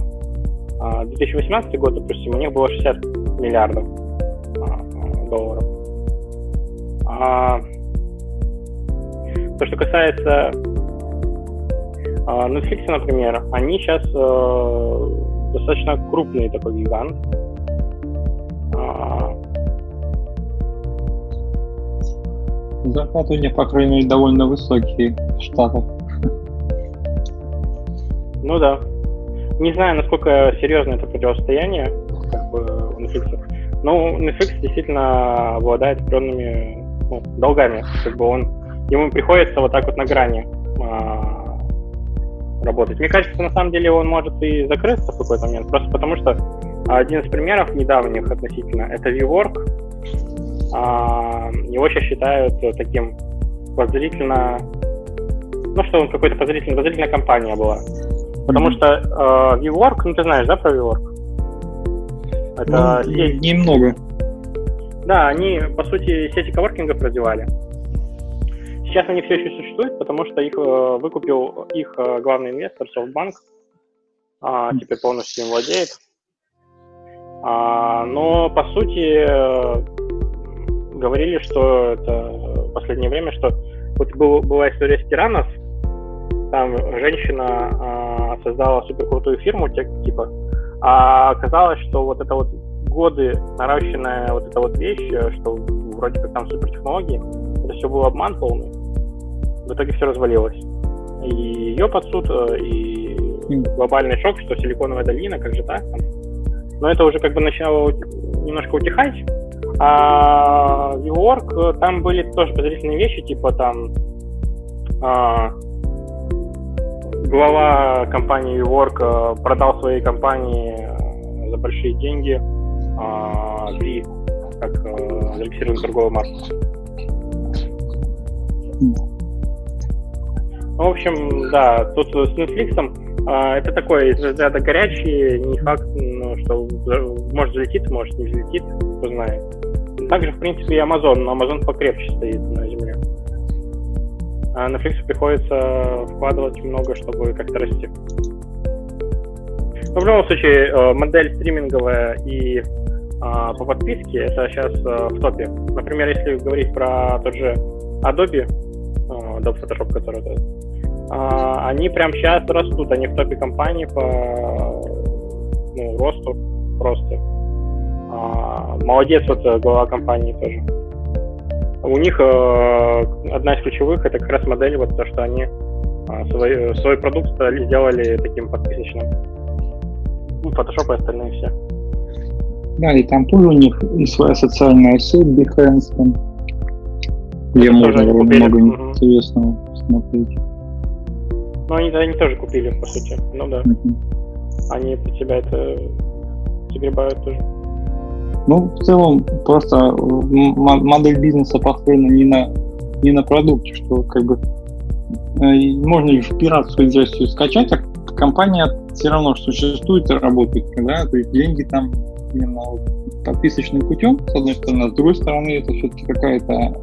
а, 2018 год, допустим, у них было 60 миллиардов долларов. А, то, что касается Netflix, например, они сейчас э, достаточно крупный такой гигант. А, Зарплаты у них, по крайней мере, довольно высокие в Штатах. Ну да. Не знаю, насколько серьезно это противостояние как бы, у Netflix. Но Netflix действительно обладает определенными ну, долгами. Как бы он, ему приходится вот так вот на грани а, работать. Мне кажется, на самом деле он может и закрыться в какой-то момент, просто потому что один из примеров недавних относительно это WeWork. А, его сейчас считают таким подозрительно, ну что он какой-то подозрительный, подозрительная компания была. Потому что э, WeWork, ну ты знаешь, да, про WeWork? Это ну, сеть... Немного. Да, они, по сути, сети коворкингов развивали. Сейчас они все еще существуют, потому что их э, выкупил их э, главный инвестор SoftBank, а, теперь полностью им владеет. А, но по сути э, говорили, что это в последнее время, что вот был, была история с Тиранос, там женщина а, создала суперкрутую фирму, типа, а оказалось, что вот это вот годы наращенная вот эта вот вещь, что вроде как там супертехнологии, это все был обман полный. В итоге все развалилось. И ее под суд, э, и глобальный шок, что Силиконовая долина, как же так там. Но это уже как бы начинало немножко утихать. А WeWork, э, там были тоже подозрительные вещи, типа там а, глава компании WeWork э, продал свои компании за большие деньги а, Ви, как зарегистрированную торговую марку. Ну, в общем, да, тут с Netflix а, это такое из разряда горячий, не факт, ну, что может залетит, может не залетит, кто знает. Также, в принципе, и Amazon, но Amazon покрепче стоит на земле. А Netflix приходится вкладывать много, чтобы как-то расти. Но в любом случае, э, модель стриминговая и а, по подписке это сейчас э, в топе. Например, если говорить про тот же Adobe, Adobe Photoshop, который а, они прямо сейчас растут, они в топе компании по ну, росту просто. А, молодец вот э, глава компании тоже. У них э, одна из ключевых это как раз модель вот то, что они э, свой, свой продукт сделали таким подписочным. Ну, Photoshop и остальные все. Да, и там тоже у них и своя социальная сеть Behance, там, где можно много угу. Интересного смотреть. Ну, они, они тоже купили, по сути. Ну да. Mm-hmm. Они под себя это загребают тоже. Ну, в целом, просто модель бизнеса построена не на, не на продукте, что как бы э, можно лишь пиратскую версию скачать, а компания все равно существует и работает, да, то есть деньги там именно подписочным путем, с одной стороны, а с другой стороны, это все-таки какая-то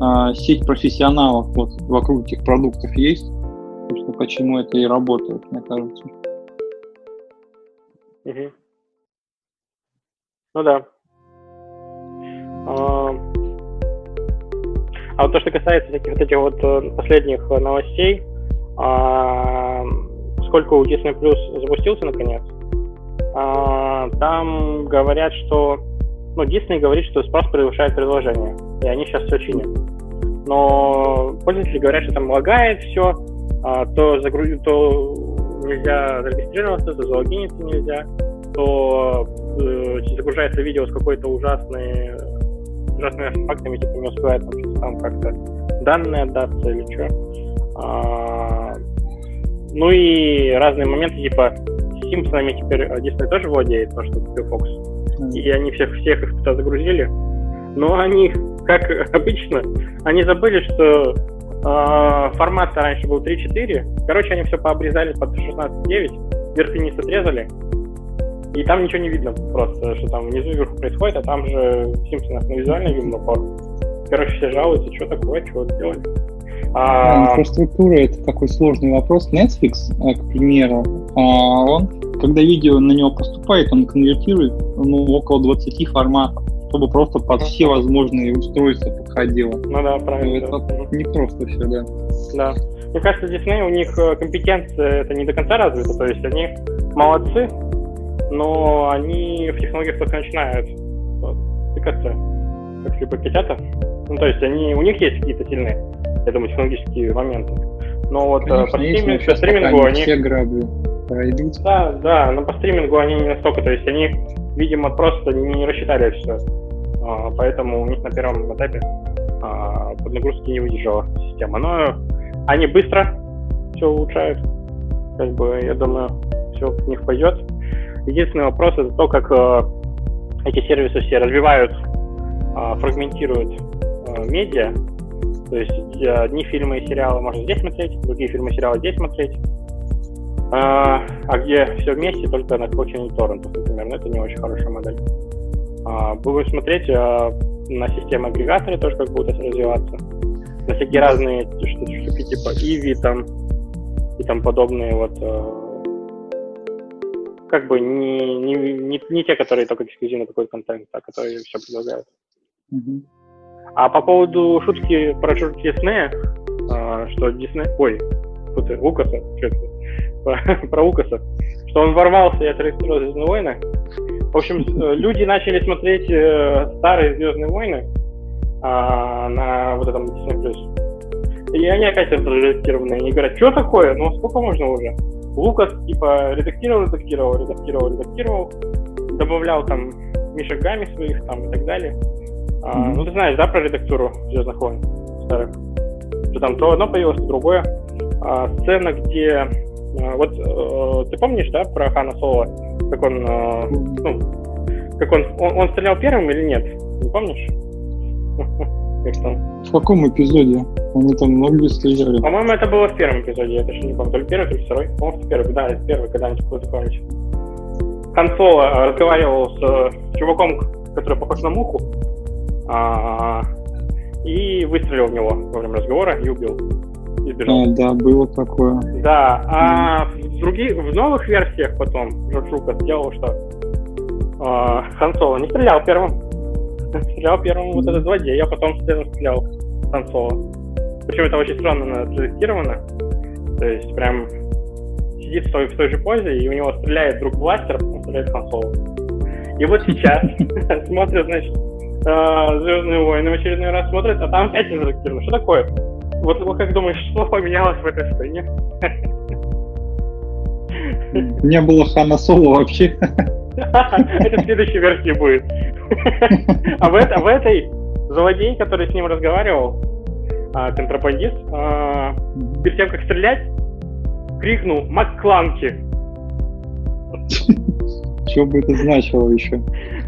э, сеть профессионалов вот вокруг этих продуктов есть, Собственно, почему это и работает, мне кажется. Угу. Ну да. А, а вот то, что касается таких вот этих вот э, последних новостей, а, сколько у Disney Plus запустился наконец, а, там говорят, что ну, Disney говорит, что спрос превышает предложение, и они сейчас все чинят. Но пользователи говорят, что там лагает все, а, то, загрузить, то нельзя зарегистрироваться, то залогиниться нельзя, то э, загружается видео с какой-то ужасной ужасными артефактами, типа не успевает там, там как-то данные отдаться или что. А, ну и разные моменты, типа с Симпсонами теперь Disney тоже владеет, то, что Fox. И они всех, всех их туда загрузили. Но они, как обычно, они забыли, что э, формат раньше был 3.4. Короче, они все пообрезали под 16.9, верхний низ отрезали, и там ничего не видно просто, что там внизу вверху происходит, а там же в Симпсонах на визуальный видно упор. Короче, все жалуются, что такое, что сделали. А... Инфраструктура это такой сложный вопрос. Netflix, э, к примеру, а, он, когда видео на него поступает, он конвертирует ну, около 20 форматов, чтобы просто под все возможные устройства подходило. Ну да, правильно. Это да. не просто все, да. Да. Мне кажется, Disney у них э, компетенция это не до конца развита, то есть они молодцы, но они в технологиях только начинают тыкаться, как либо котята. Ну, то есть они, у них есть какие-то сильные, я думаю, технологические моменты. Но вот Конечно, по, стриминг, по стримингу они... Все грабли пройдут. Да, да, но по стримингу они не настолько, то есть они, видимо, просто не рассчитали все. А, поэтому у них на первом этапе а, под нагрузки не выдержала система. Но они быстро все улучшают. Как бы, я думаю, все у них пойдет. Единственный вопрос это то, как э, эти сервисы все развивают, э, фрагментируют э, медиа. То есть э, одни фильмы и сериалы можно здесь смотреть, другие фильмы и сериалы здесь смотреть. Э, а где все вместе, только на скотче торрентов, например. Ну, это не очень хорошая модель. Э, будем смотреть э, на системы агрегаторы тоже как будут развиваться. На всякие разные штуки типа Иви там и там подобные вот э, как бы не, не, не, не те, которые только эксклюзивно такой контент, а которые все предлагают. Mm-hmm. А по поводу шутки про шутки Диснея, а, что Дисней... Ой, Лукаса, что это? Про, (laughs) Лукаса, что он ворвался и отрегистрировал Звездные войны. В общем, э, люди начали смотреть э, старые Звездные войны а, на вот этом Disney+. И они опять отрегистрированы. Они говорят, что такое? Ну, сколько можно уже? Лукас, типа, редактировал, редактировал, редактировал, редактировал, добавлял там мишагами своих там и так далее. Mm-hmm. А, ну, ты знаешь, да, про редактуру Звездных войн старых? Что там то одно появилось, то другое. А, сцена, где... А, вот а, ты помнишь, да, про Хана Соло? Как он... А, ну, как он, он... Он стрелял первым или нет? Не помнишь? (laughs) Как там? В каком эпизоде? Они там много стреляли. По-моему, это было в первом эпизоде, я точно не помню. То ли первый, то ли второй. По-моему, в первый, да, первый, когда они такой закончили. Консола разговаривал с, с чуваком, который похож на муху, а, и выстрелил в него во время разговора и убил. И сбежал. А, да, было такое. Да, а mm. в других, в новых версиях потом Джордж Лукас сделал, что а, Хан Соло не стрелял первым, (laughs) стрелял первым вот этот злодей, а потом стрелял Хан Соло. Причем это очень странно зафиксировано. То есть прям сидит в той, в той же позе, и у него стреляет друг бластер, он стреляет Хан Соло. И вот сейчас (laughs) смотрят, значит, а, Звездные войны в очередной раз смотрят, а там опять не зафиксировано. Что такое? Вот, вот как думаешь, что поменялось в этой сцене? Не было Хана Соло вообще. (laughs) Это в следующей версии будет. (laughs) А в, это, в этой злодей, который с ним разговаривал, а, контрабандист, а, перед тем, как стрелять, крикнул «Маккланки!» Что бы это значило еще?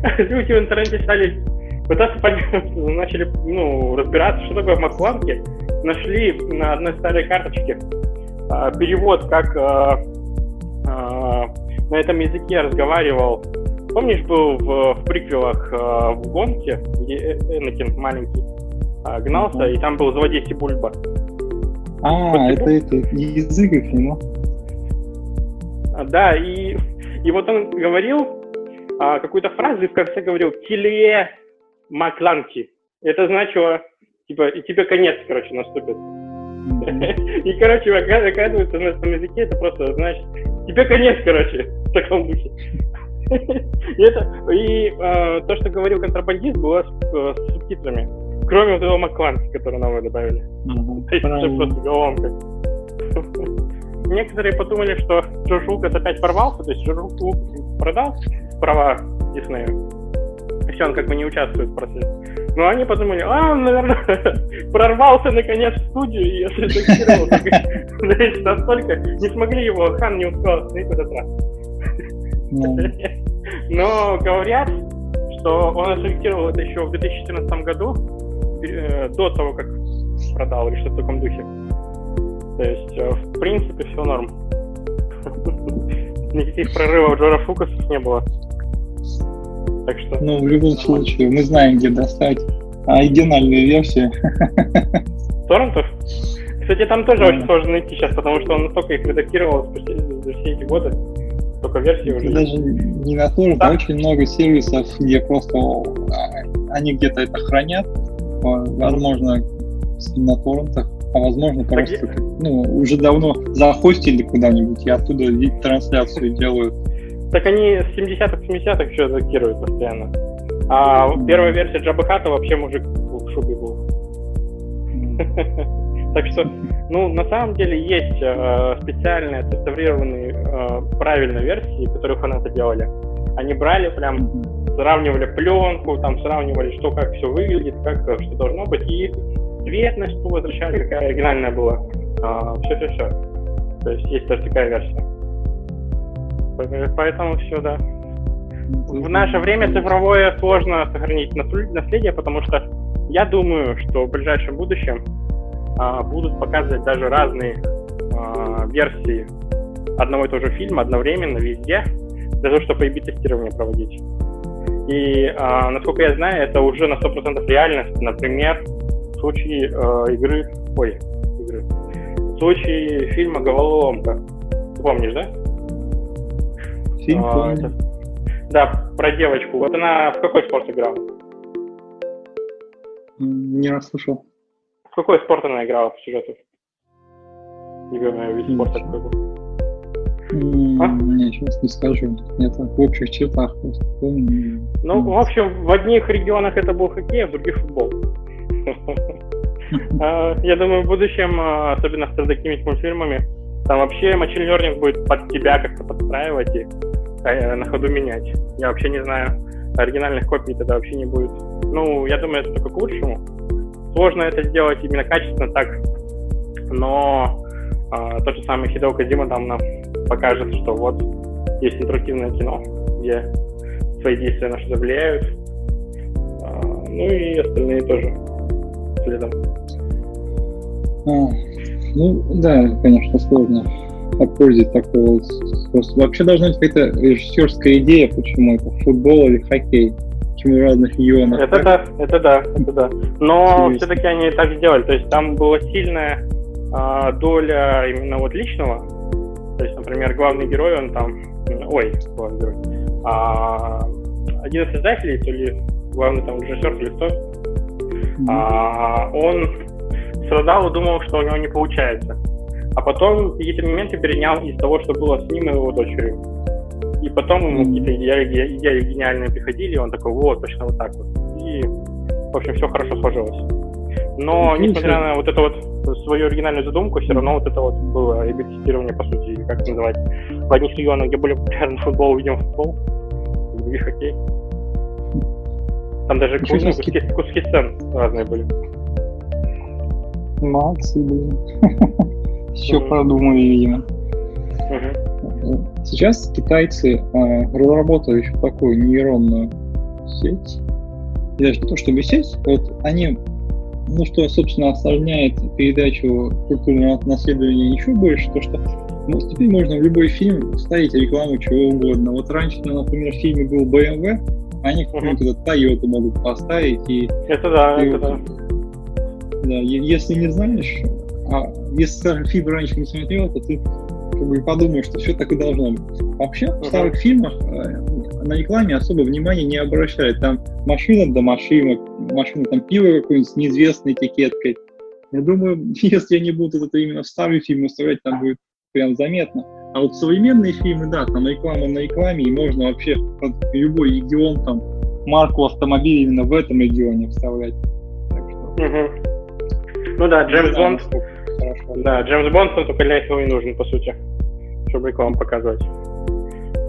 (laughs) Люди в интернете стали пытаться понять, (laughs) начали ну, разбираться, что такое Маккланки. Нашли на одной старой карточке а, перевод, как а, а, на этом языке разговаривал. Помнишь, был в, в приквелах а, в гонке, где Энакин маленький а, гнался, и там был злодей Сибульба. А, вот, это, это язык их, ну? Да, и, и вот он говорил а, какую-то фразу и в конце говорил «Килие», Макланки. Это значило, типа, и тебе конец, короче, наступит. И, короче, оказывается, на этом языке это просто, значит, тебе конец, короче, в таком духе. И, это, и э, то, что говорил контрабандист, было с, э, с субтитрами. Кроме вот этого Макланки, который нам добавили. Это просто головоломка. Некоторые подумали, что Джордж Лукас опять порвался, то есть Джордж Лукас продал права Диснею. Он как бы не участвует в процессе. Но они подумали, а, он, наверное, (laughs) прорвался наконец в студию и отредактировал. (laughs) Настолько не смогли его, Хан не успел остановить этот раз. Но говорят, что он отредактировал это еще в 2014 году, э, до того, как продал или что-то в таком духе. То есть, э, в принципе, все норм. (laughs) Никаких прорывов Джора Фукасов не было. Так что... Ну, в любом случае, мы знаем, где достать оригинальную версию. Торрентов? Кстати, там тоже очень сложно найти сейчас, потому что он настолько их редактировал за все эти годы. Только версии уже. Даже не на торрент, а очень много сервисов, где просто а, они где-то это хранят, возможно, на торрентах, а возможно просто ну, уже давно захостили куда-нибудь и оттуда трансляцию делают. Так они с 70-х, 70-х еще закируют постоянно. А первая версия Джаба Хата вообще мужик в шубе был. Так что, ну, на самом деле есть э, специальные отреставрированные э, правильные версии, которые фанаты делали. Они брали прям, сравнивали пленку, там сравнивали, что как все выглядит, как что должно быть, и цветность возвращали, какая оригинальная была. Все-все-все. То есть есть даже такая версия. Поэтому все, да. В наше время цифровое сложно сохранить наследие, потому что я думаю, что в ближайшем будущем а, будут показывать даже разные а, версии одного и того же фильма одновременно везде, для того, чтобы и тестирование проводить. И, а, насколько я знаю, это уже на 100% реальность. Например, в случае э, игры, ой, игры, в случае фильма «Головоломка». Помнишь, да? Фильм а. Это, да, про девочку. Вот она в какой спорт играла? Не расслышал. В какой спорт она играла в сюжетах? Любимый вид спорта какой был? А? Не, сейчас не скажу. Это в общих чертах просто помню. Ну, в общем, в одних регионах это был хоккей, а в других футбол. (laughs) А, я думаю, в будущем, а, особенно с такими мультфильмами, там вообще Machine Learning будет под тебя как-то подстраивать и э, на ходу менять. Я вообще не знаю, оригинальных копий тогда вообще не будет. Ну, я думаю, это только к лучшему. Сложно это сделать именно качественно так, но э, тот же самый Хидео Кадима там нам покажет, что вот есть интерактивное кино, где свои действия на что-то влияют. Э, ну и остальные тоже следом. А, ну, да, конечно, сложно опользовать такого способа. Вообще должна быть какая-то режиссерская идея, почему это футбол или хоккей. Почему в разных регионах. Это да, это да, это да. Но все-таки они так сделали. То есть там была сильная а, доля именно вот личного. То есть, например, главный герой, он там... Ой, главный герой. А, один из создателей, то ли главный там режиссер, или кто, а, он страдал и думал, что у него не получается. А потом какие-то моменты перенял из того, что было с ним и его дочерью. И потом ему какие-то идеи, идеи гениальные приходили, и он такой, вот, точно вот так вот. И, в общем, все хорошо сложилось. Но, несмотря на вот эту вот свою оригинальную задумку, все равно вот это вот было ребятистирование, по сути, как это называть. В одних регионах, где более популярный футбол, видим футбол, в других хоккей. Там даже куски, куски, куски сцен разные были. Максы, блин. (laughs) Еще продумали, видимо. Сейчас китайцы э, разработали еще такую нейронную сеть. И даже не то чтобы сеть, вот они, ну что, собственно, осложняет передачу культурного наследования еще больше, то что ну, теперь можно в любой фильм вставить рекламу чего угодно. Вот раньше, например, в фильме был BMW, они какую-нибудь этот Toyota могут поставить. И, это да, и, это да. Да, если не знаешь, а если, скажем, фильм раньше не смотрел, то ты как бы подумаешь, что все так и должно быть. Вообще, uh-huh. в старых фильмах э, на рекламе особо внимания не обращают. Там машина до машины, машина там пиво какое-нибудь с неизвестной этикеткой. Я думаю, (laughs) если они будут это именно в старый фильм выставлять, там будет прям заметно. А вот современные фильмы, да, там реклама на рекламе, и можно вообще любой регион, там, марку автомобиля именно в этом регионе вставлять. Так что... Угу. Ну да, Джеймс Бонд. Хорошо. Да, Джеймс Бонд, он только для этого и нужен, по сути, чтобы рекламу показывать.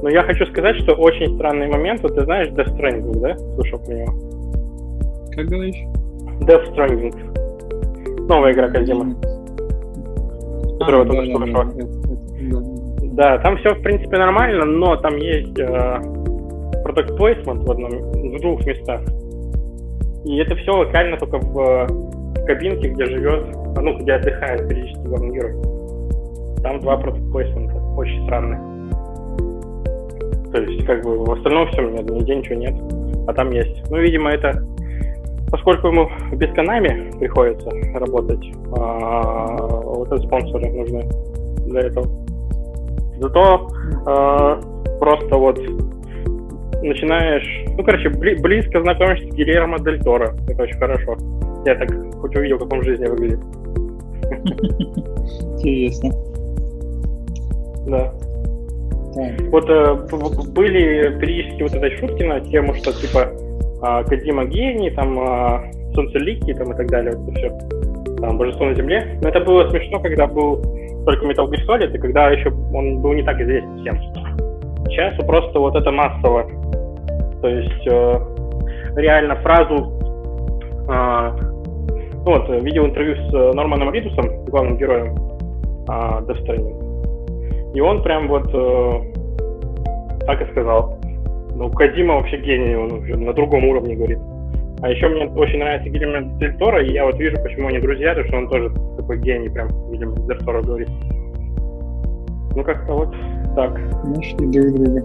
Но я хочу сказать, что очень странный момент, вот ты знаешь Death Stranding, да? Слышал про него? Как говоришь? Death Stranding. Новая игра Кодзима. Которая а, только что вышла. Да, там все, в принципе, нормально, но там есть э, product placement в, одном, в двух местах. И это все локально только в, в кабинке, где живет, ну, где отдыхает периодически главный герой. Там два placement, очень странные. То есть, как бы, в остальном все, нигде ничего нет. А там есть. Ну, видимо, это поскольку ему без Канами приходится работать, а, вот эти спонсоры нужны для этого. Зато э, просто вот начинаешь, ну, короче, бли- близко знакомишься с Гильермо Дель Торо. Это очень хорошо. Я так хоть увидел, как он в жизни выглядит. (laughs) Интересно. Да. Вот э, были периодически вот этой шутки на тему, что типа э, Кадима гений, там э, Солнцеликий там и так далее, вот это все. Там Божество на земле. Но это было смешно, когда был только Metal Gear Solid, и когда еще он был не так известен всем. Сейчас просто вот это массово. То есть э, реально фразу э, ну вот, видел интервью с э, Норманом Ридусом, главным героем э, Death Stranding. И он прям вот э, так и сказал. Ну, Кадима вообще гений, он уже на другом уровне говорит. А еще мне очень нравится Гильермо Дель Торо, и я вот вижу, почему они друзья, потому что он тоже такой гений, прям Гильермо Дель Торо говорит. Ну, как-то вот так. Нашли друг друга.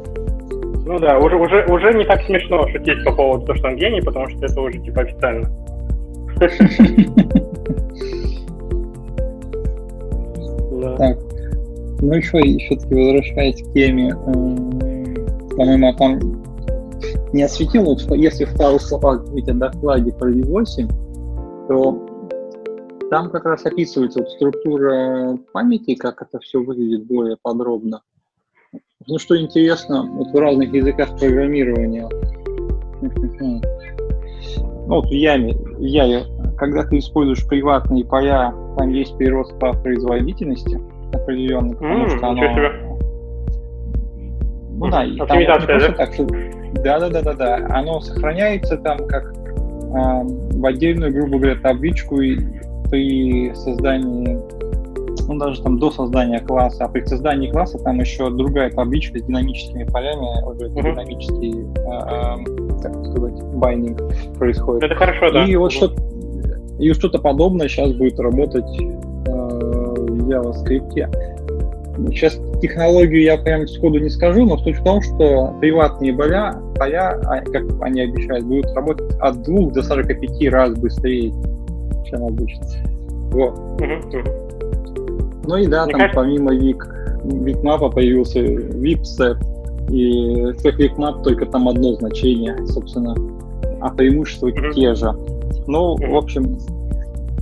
Ну да, уже, уже, уже не так смешно шутить по поводу того, что он гений, потому что это уже типа официально. Так, ну еще, все-таки возвращаясь к теме, по-моему, там не осветил, вот если в пару словах говорить о докладе про V8, то там как раз описывается вот структура памяти, как это все выглядит более подробно. Ну, что интересно, вот в разных языках программирования, (laughs) ну, вот в Яме, в Яве, когда ты используешь приватные поля, там есть прирост по производительности определенный, потому mm, что оно ну да, и там не просто так, что... Да, да, да, да, да. Оно сохраняется там как э, в отдельную, грубо говоря, табличку и при создании, ну даже там до создания класса, а при создании класса там еще другая табличка с динамическими полями, уже uh-huh. динамический, э, как сказать, байнинг происходит. Это хорошо, да. И вот uh-huh. что и что-то подобное сейчас будет работать э, в JavaScript. Сейчас технологию я прям сходу не скажу, но суть в том, что приватные поля, поля а, как они обещают, будут работать от 2 до 45 раз быстрее, чем обычно. Вот. Ну и да, Мне там кажется... помимо Вик, Викмапа появился Випсет, и как Викмап только там одно значение, собственно, а преимущества mm-hmm. те же. Ну, mm-hmm. в общем,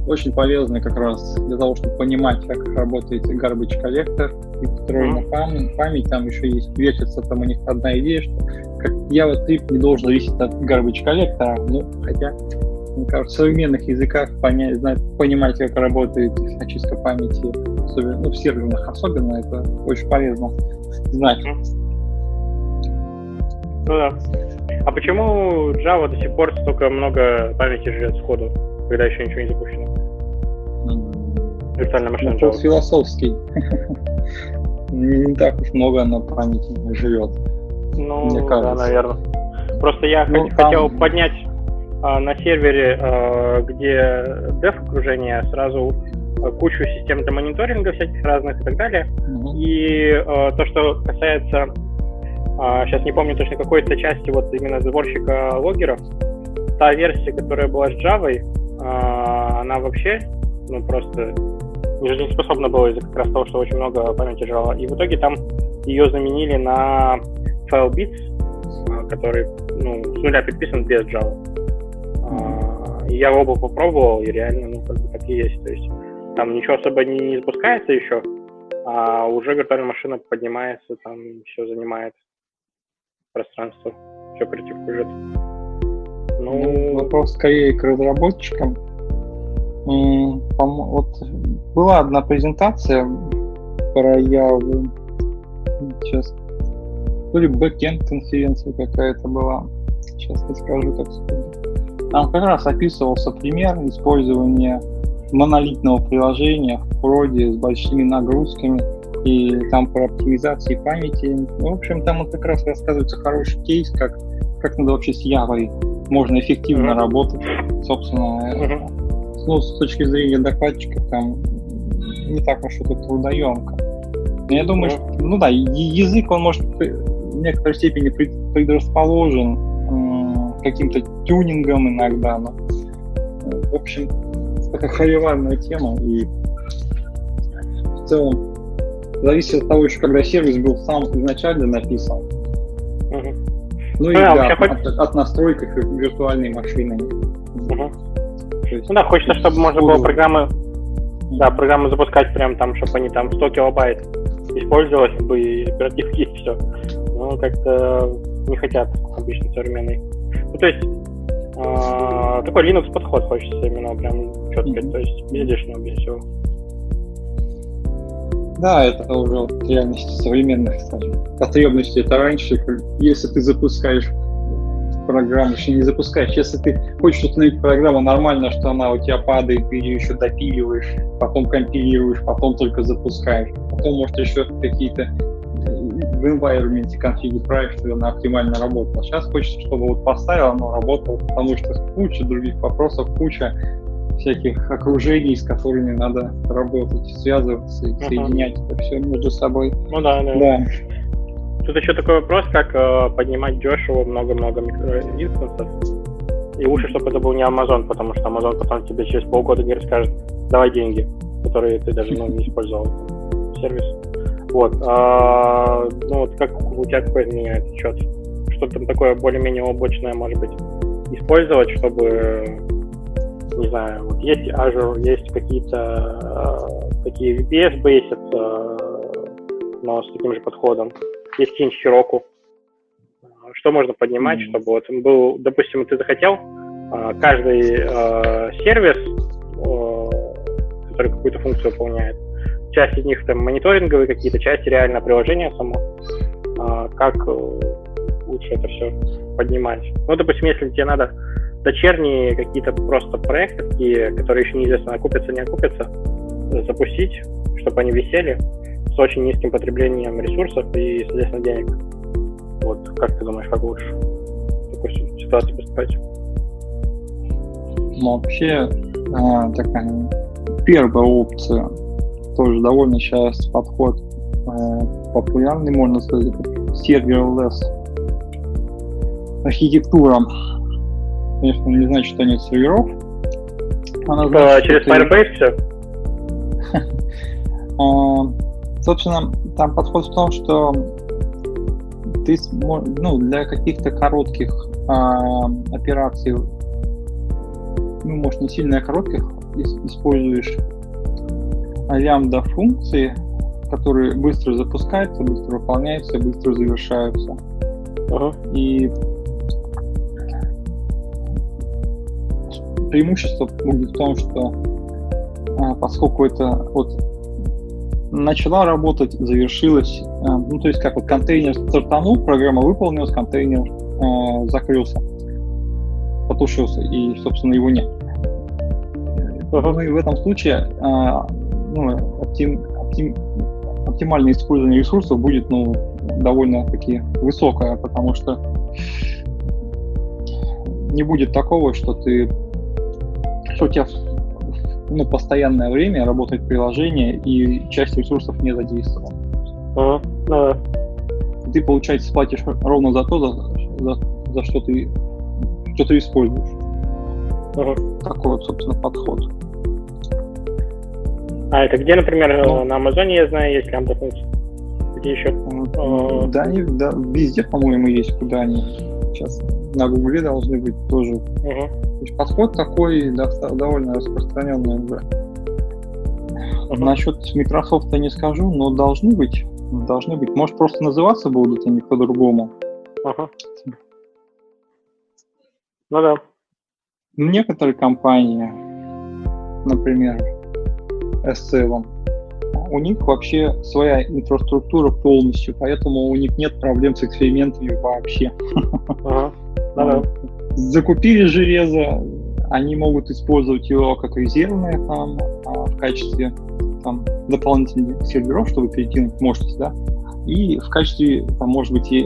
очень полезно как раз для того, чтобы понимать, как работает garbage коллектор и встроена память, память. Там еще есть вертится, там у них одна идея, что как JavaScript не должен зависеть от garbage коллектора. Ну, хотя, мне кажется, в современных языках понять, знать, понимать, как работает очистка памяти, особенно, ну, в серверных особенно, это очень полезно знать. Ну да. А почему Java до сих пор столько много памяти живет сходу? когда еще ничего не запущено. Виртуальная машина Вопрос Java. философский. не так уж много на памяти живет. Ну, мне кажется. да, наверное. Просто я ну, хот- там... хотел поднять а, на сервере, а, где dev окружение, сразу а, кучу систем для мониторинга всяких разных и так далее. Угу. И а, то, что касается, а, сейчас не помню точно какой-то части вот именно сборщика логеров, та версия, которая была с Java, а, она вообще, ну, просто не способна была из-за как раз того, что очень много памяти жрала. И в итоге там ее заменили на FileBits, который ну, с нуля переписан без Java. А, и я оба попробовал, и реально, ну, как бы так и есть. То есть там ничего особо не, не запускается еще, а уже виртуальная машина поднимается, там все занимает пространство, все оперативку Ну, вопрос скорее к разработчикам. Вот была одна презентация про Яву. Сейчас. То ли backend конференция какая-то была. Сейчас не скажу, так сказать. Там как раз описывался пример использования монолитного приложения в проде с большими нагрузками и там про оптимизации памяти. Ну, в общем, там вот как раз рассказывается хороший кейс, как, как надо вообще с Java-ой можно эффективно mm-hmm. работать. Собственно, mm-hmm. ну, с точки зрения докладчиков, там не так уж это трудоемко. Но я думаю, mm-hmm. что, ну да, язык, он может в некоторой степени предрасположен каким-то тюнингом иногда, но в общем, такая холиварная тема, и в целом зависит от того еще, когда сервис был сам изначально написан. Угу. Ну и да, да от, хоть... от настройки виртуальной машины. Угу. Есть, ну да, хочется, чтобы можно было программы, да, программы запускать прям там, чтобы они там 100 килобайт использовались бы и оперативки (laughs) и все. Но как-то не хотят обычно современные. Ну, то есть э, такой Linux подход хочется именно прям четко, mm-hmm. то есть без лишнего, без всего. Да, это уже вот реальность современных потребностей. Это раньше, если ты запускаешь программу, еще не запускаешь. Если ты хочешь установить программу нормально, что она у тебя падает, ты ее еще допиливаешь, потом компилируешь, потом только запускаешь. Потом, может, еще какие-то в environment конфиги правишь, чтобы она оптимально работала. Сейчас хочется, чтобы вот поставил, оно работало, потому что куча других вопросов, куча всяких окружений, с которыми надо работать, связываться и uh-huh. соединять это все между собой. Ну да, да. да. Тут еще такой вопрос, как э, поднимать дешево много-много микроинстансов. И лучше, чтобы это был не Amazon, потому что Amazon потом тебе через полгода не расскажет, давай деньги, которые ты даже ну, не использовал сервис. Вот. А, ну вот как у тебя какой меняется счет? Что там такое более-менее облачное, может быть, использовать, чтобы не знаю, вот есть Azure, есть какие-то э, такие VPS бейсят, э, но с таким же подходом. Есть Teams Heroku. Что можно поднимать, mm-hmm. чтобы вот был, допустим, ты захотел э, каждый э, сервис, э, который какую-то функцию выполняет, часть из них там мониторинговые какие-то, часть реально приложение само. Э, как э, лучше это все поднимать? Ну, допустим, если тебе надо дочерние какие-то просто проекты, которые еще неизвестно, окупятся, не окупятся, запустить, чтобы они висели с очень низким потреблением ресурсов и, соответственно, денег. Вот, как ты думаешь, как лучше в такой ситуации поступать? Ну, вообще, а, такая первая опция, тоже довольно сейчас подход а, популярный, можно сказать, serverless архитектура конечно, не значит, что нет серверов. Она значит, через Firebase все? (laughs) А, собственно, там подход в том, что ты ну, для каких-то коротких а, операций, ну, может, не сильно коротких, используешь лямбда функции, которые быстро запускаются, быстро выполняются, быстро завершаются. Uh-huh. И преимущество будет в том, что а, поскольку это вот начала работать, завершилась, а, ну то есть как вот контейнер стартанул, программа выполнилась, контейнер а, закрылся, потушился и, собственно, его нет. В этом случае ну, оптим, оптим, оптимальное использование ресурсов будет ну, довольно-таки высокое, потому что не будет такого, что ты что у тебя ну, постоянное время работает приложение, и часть ресурсов не задействована. Ага, да. Ты, получается, платишь ровно за то, за, за, за что ты что ты используешь. Ага. Такой вот, собственно, подход. А это где, например, ну, на Амазоне, я знаю, есть лямбда функция? Где еще? А, да, они, да, везде, по-моему, есть, куда они сейчас на Гугле должны быть тоже. Угу. Есть подход такой довольно распространенный уже. Угу. Насчет Microsoft не скажу, но должны быть. Должны быть. Может, просто называться будут они по-другому. Ага. Ну да. Некоторые компании, например, S7, у них вообще своя инфраструктура полностью, поэтому у них нет проблем с экспериментами вообще. Ага. Да-да. Закупили железо, они могут использовать его как резервное там а, в качестве там, дополнительных серверов, чтобы перекинуть мощность, да, и в качестве, там, может быть, и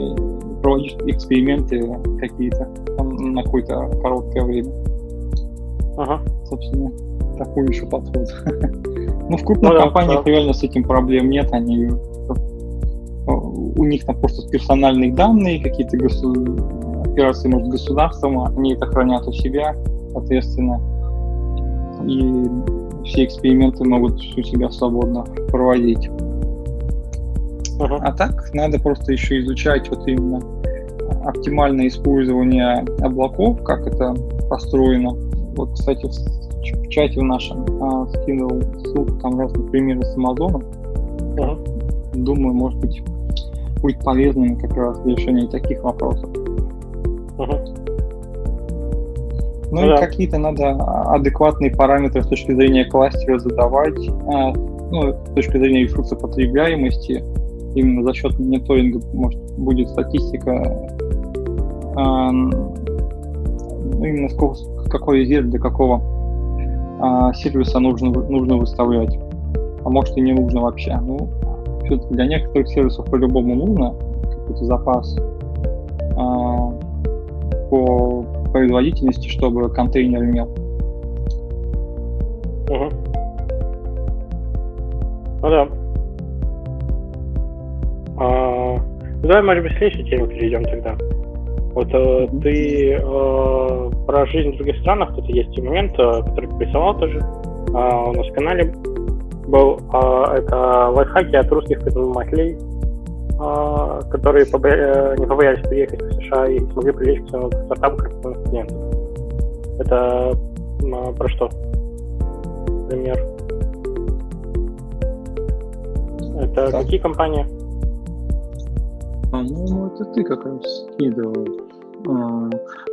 проводить эксперименты какие-то на какое-то короткое время. Ага. Собственно, такой еще подход. (laughs) Ну, в крупных ну, компаниях да. реально с этим проблем нет. Они у них там просто персональные данные, какие-то госу... операции, может, государством, они это хранят у себя, соответственно. И все эксперименты могут у себя свободно проводить. Uh-huh. А так надо просто еще изучать вот именно оптимальное использование облаков, как это построено. Вот, кстати, в чате в нашем а, скинул ссылку там разные примеры с Амазоном. Uh-huh. Думаю, может быть, будет полезным как раз для решения таких вопросов. Uh-huh. Ну да. и какие-то надо адекватные параметры с точки зрения кластера задавать, а, ну, с точки зрения ресурса потребляемости. Именно за счет мониторинга может, будет статистика, а, ну, именно сколько, какой резерв для какого а, сервиса нужно, нужно выставлять. А может и не нужно вообще. Ну, все-таки для некоторых сервисов по-любому нужно какой-то запас по производительности, чтобы контейнер имел. Угу. Ну да. А, ну давай, может быть, в следующую тему перейдем тогда. Вот э, ты э, про жизнь в других странах, тут есть момент, э, который ты присылал тоже. Э, у нас в канале был э, это лайфхаки от русских предпринимателей, а, которые э, не побоялись приехать в США и смогли привлечь к своему стартапу корпоративных клиентов. Это а, про что? Пример. Это так. какие компании? По-моему, это ты как раз скидывал. А,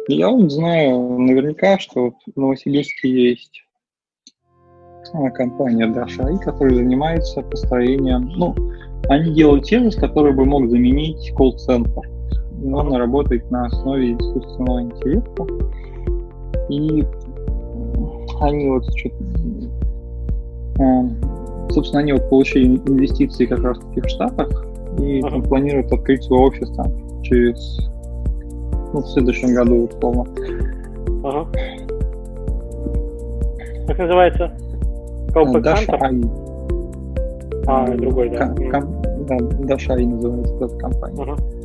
я вот знаю наверняка, что в Новосибирске есть компания Дашай, которая занимается построением, ну, они делают сервис, который бы мог заменить колл-центр. Он работает на основе искусственного интеллекта. И они вот а, собственно, они вот получили инвестиции как раз таки в Штатах и там, планируют открыть свой офис там через ну, в следующем году условно. Ага. Как называется? Callback Dash Hunter? А, другой, да. Ком, ком, да, Дашай называется эта компания. Uh-huh.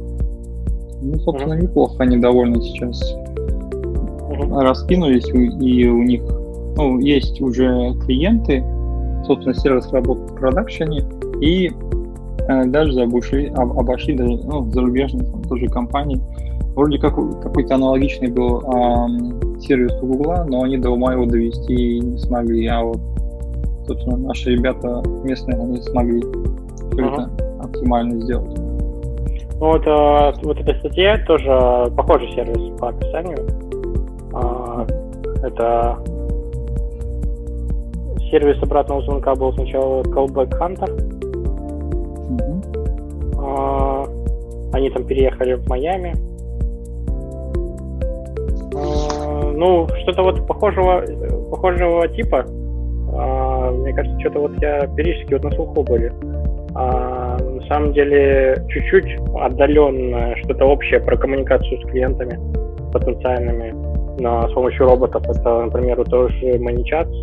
Ну, собственно, uh-huh. неплохо они довольно сейчас uh-huh. раскинулись, и у них ну, есть уже клиенты, собственно, сервис работает в продакшене, и э, даже обошли, об, обошли даже ну, зарубежные там, тоже компании. Вроде как какой-то аналогичный был э, сервис у Гугла, но они до ума его довести не смогли, а вот собственно, наши ребята местные, они смогли все ага. это оптимально сделать. Ну вот, а, вот эта статья тоже похожий сервис по описанию. А, это сервис обратного звонка был сначала Callback Hunter. Mm-hmm. Они там переехали в Майами. А, ну, что-то вот похожего, похожего типа. Мне кажется, что-то вот я периодически вот на слуху были. Самом деле, чуть-чуть отдаленно что-то общее про коммуникацию с клиентами потенциальными на, с помощью роботов. Это, например, тоже ManyChats.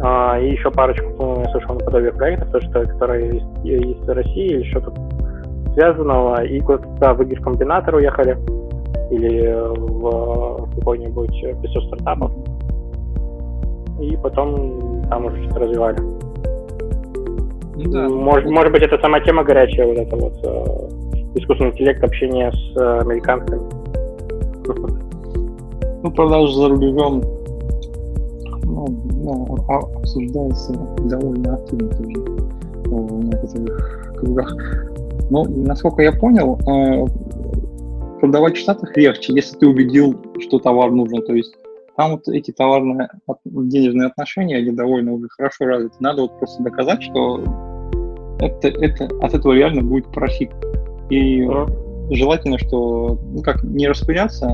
А, и еще парочку, я слышал, наподобие проектов, то, что, которые есть в России или что-то связанного. И куда-то в игрокомбинатор уехали или в, в какой-нибудь песок стартапов и потом там уже что-то развивали. Ну, да, может, может быть, это сама тема горячая, вот эта вот э, искусственный интеллект общение с э, американцами. Ну, продажи за рубежом ну, ну, а, обсуждается довольно активно тоже в некоторых кругах. Но, насколько я понял, э, продавать в Штатах легче, если ты убедил, что товар нужен. То есть там вот эти товарные денежные отношения, они довольно уже хорошо развиты. Надо вот просто доказать, что это, это, от этого реально будет профит. И желательно, что ну, как не распыляться,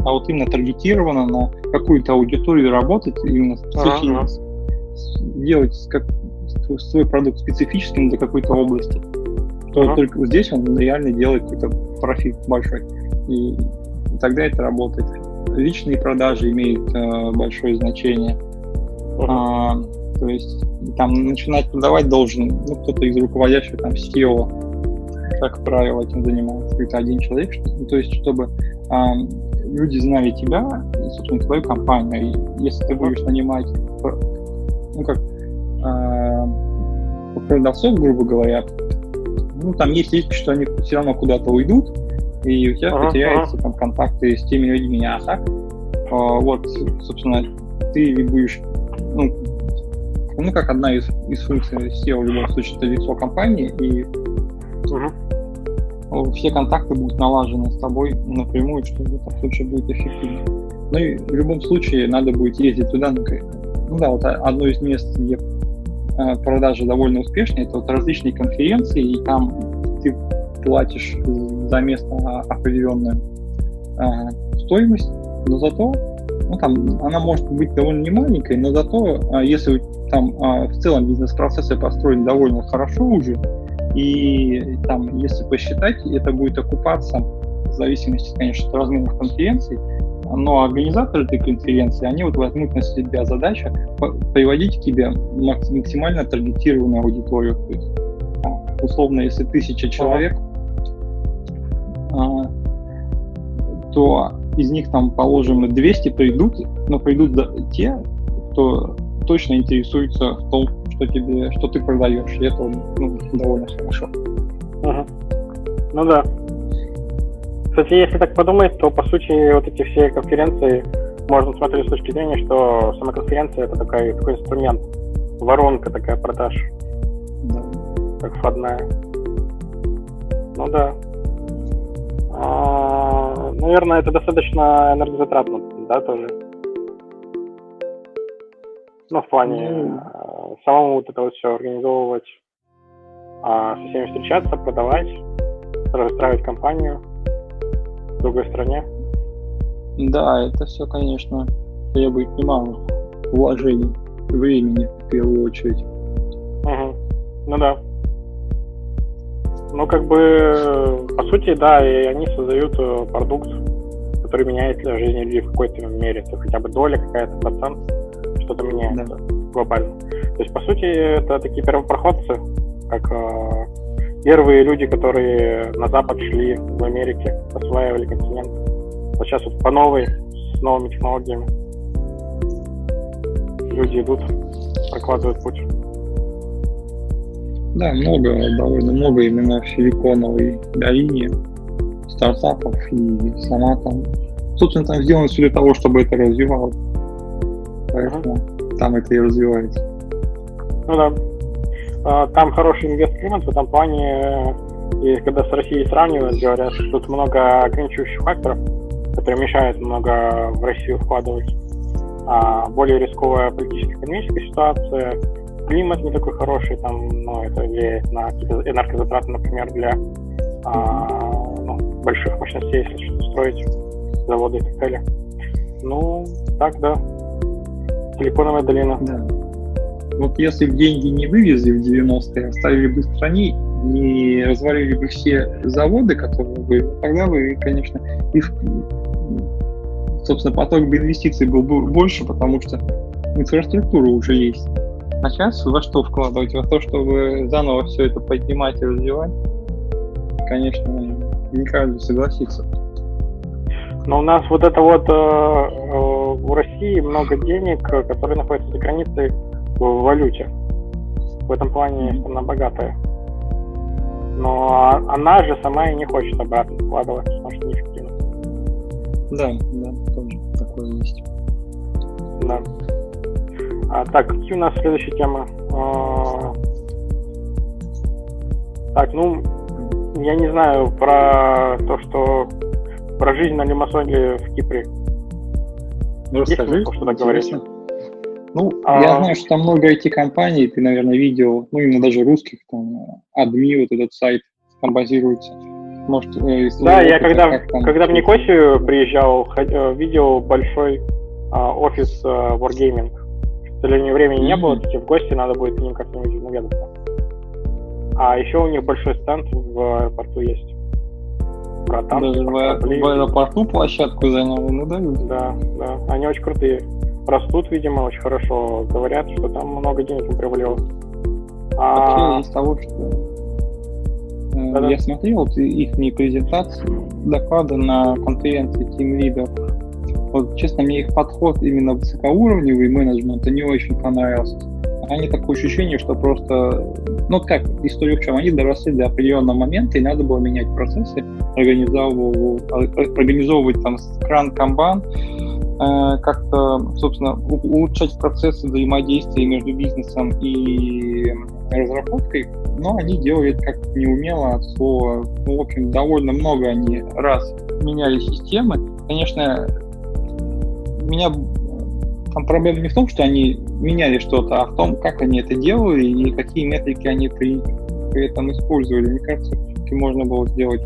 а вот именно таргетированно на какую-то аудиторию работать, именно специфически, делать как свой продукт специфическим для какой-то области. То ага. только здесь он реально делает какой-то профит большой. И, и тогда это работает. Личные продажи имеют э, большое значение. А, то есть там начинать продавать должен ну, кто-то из руководящих там SEO, как правило, этим занимается, какой-то один человек. Ну, то есть, чтобы а, люди знали тебя и, собственно, твою компанию. И если ты будешь нанимать, ну, как а, продавцов, грубо говоря, ну, там есть риски, что они все равно куда-то уйдут, и у тебя ага, потеряются ага. там контакты с теми людьми. А так, а, вот, собственно, ты будешь, ну, ну, как одна из, из функций SEO в любом случае, это лицо компании, и угу. все контакты будут налажены с тобой напрямую, что в этом случае будет эффективно. Ну и в любом случае надо будет ездить туда. Ну да, вот одно из мест, где э, продажи довольно успешные, это вот различные конференции, и там ты платишь за место определенную э, стоимость, но зато ну, там, она может быть довольно не маленькой, но зато, а, если там а, в целом бизнес-процессы построены довольно хорошо уже, и там, если посчитать, это будет окупаться в зависимости, конечно, от размеров конференции, но организаторы этой конференции, они вот возьмут на себя задачу приводить к тебе максимально таргетированную аудиторию. То есть, а, условно, если тысяча человек, то из них там, положим, 200 придут, но придут те, кто точно интересуется в том, что тебе, что ты продаешь, и это ну, довольно хорошо. Угу. Ну да. Кстати, если так подумать, то по сути вот эти все конференции можно смотреть с точки зрения, что сама конференция это такой, такой инструмент, воронка такая продаж, да. как входная. Ну да. А, наверное, это достаточно энергозатратно, да, тоже. Ну, в плане mm. самому вот это вот все организовывать, а, со всеми встречаться, продавать, расстраивать компанию в другой стране. Да, это все, конечно, требует немало вложений, времени в первую очередь. Угу. Ну да. Ну, как бы, по сути, да, и они создают э, продукт, который меняет жизнь людей в какой-то мере. Это хотя бы доля какая-то, процент что-то меняется да. глобально. То есть, по сути, это такие первопроходцы, как э, первые люди, которые на Запад шли в Америке, осваивали континент. Вот сейчас вот по новой, с новыми технологиями люди идут, прокладывают путь. Да, много, довольно много именно Силиконовой долине стартапов и сама там. Собственно, там сделано все для того, чтобы это развивалось поэтому там это и развивается. Ну да. А, там хороший инвестклимат в этом плане, и когда с Россией сравнивают, говорят, что тут много ограничивающих факторов, которые мешают много в Россию вкладывать. А более рисковая политическая-экономическая ситуация, климат не такой хороший, там, ну, это влияет на энергозатраты, например, для а, ну, больших мощностей, если что-то строить, заводы и так далее. Ну, так, да. Силиконовая долина. Да. Вот если бы деньги не вывезли в 90-е, оставили бы в стране, не развалили бы все заводы, которые были, тогда бы, конечно, и, собственно, поток бы инвестиций был бы больше, потому что инфраструктура уже есть. А сейчас во что вкладывать? Во то, чтобы заново все это поднимать и развивать? Конечно, не каждый согласится. Но у нас вот это вот э, э, в России много денег, которые находятся за границей в валюте. В этом плане страна богатая. Но она же сама и не хочет обратно вкладывать, потому что неэффективно. Да, да, тоже такое есть. Да. А, так, какие у нас следующие темы? А, так, ну, я не знаю про то, что про жизнь на Лимассоле в Кипре. Ну, расскажи, что-то говорить? Ну, а... я знаю, что там много IT-компаний, ты, наверное, видел, ну, именно даже русских, там, адми, вот этот сайт, там базируется. Может, э, да, я когда, как там... когда в Никосию приезжал, э, видел большой а, офис а, Wargaming. К сожалению, времени не было, таки в гости надо будет к ним как-нибудь наведаться. А еще у них большой стенд в аэропорту есть. Про Даже в, в аэропорту площадку занял, ну да? Да, да, они очень крутые растут, видимо, очень хорошо. Говорят, что там много денег им привалилось. А... из того, что э, Да-да. я смотрел их презентации, доклады на конференции Team Leader. Вот, честно, мне их подход именно высокоуровневый менеджмент не очень понравился. Они такое ощущение, что просто, ну как, история в чем, они доросли до определенного момента, и надо было менять процессы, организовывать, организовывать там кран камбан, Э, как-то, собственно, улучшать процессы взаимодействия между бизнесом и разработкой, но они делают как неумело от слова. Ну, в общем, довольно много они раз меняли системы. Конечно, меня там проблема не в том, что они меняли что-то, а в том, как они это делали и какие метрики они при, при этом использовали. Мне кажется, можно было сделать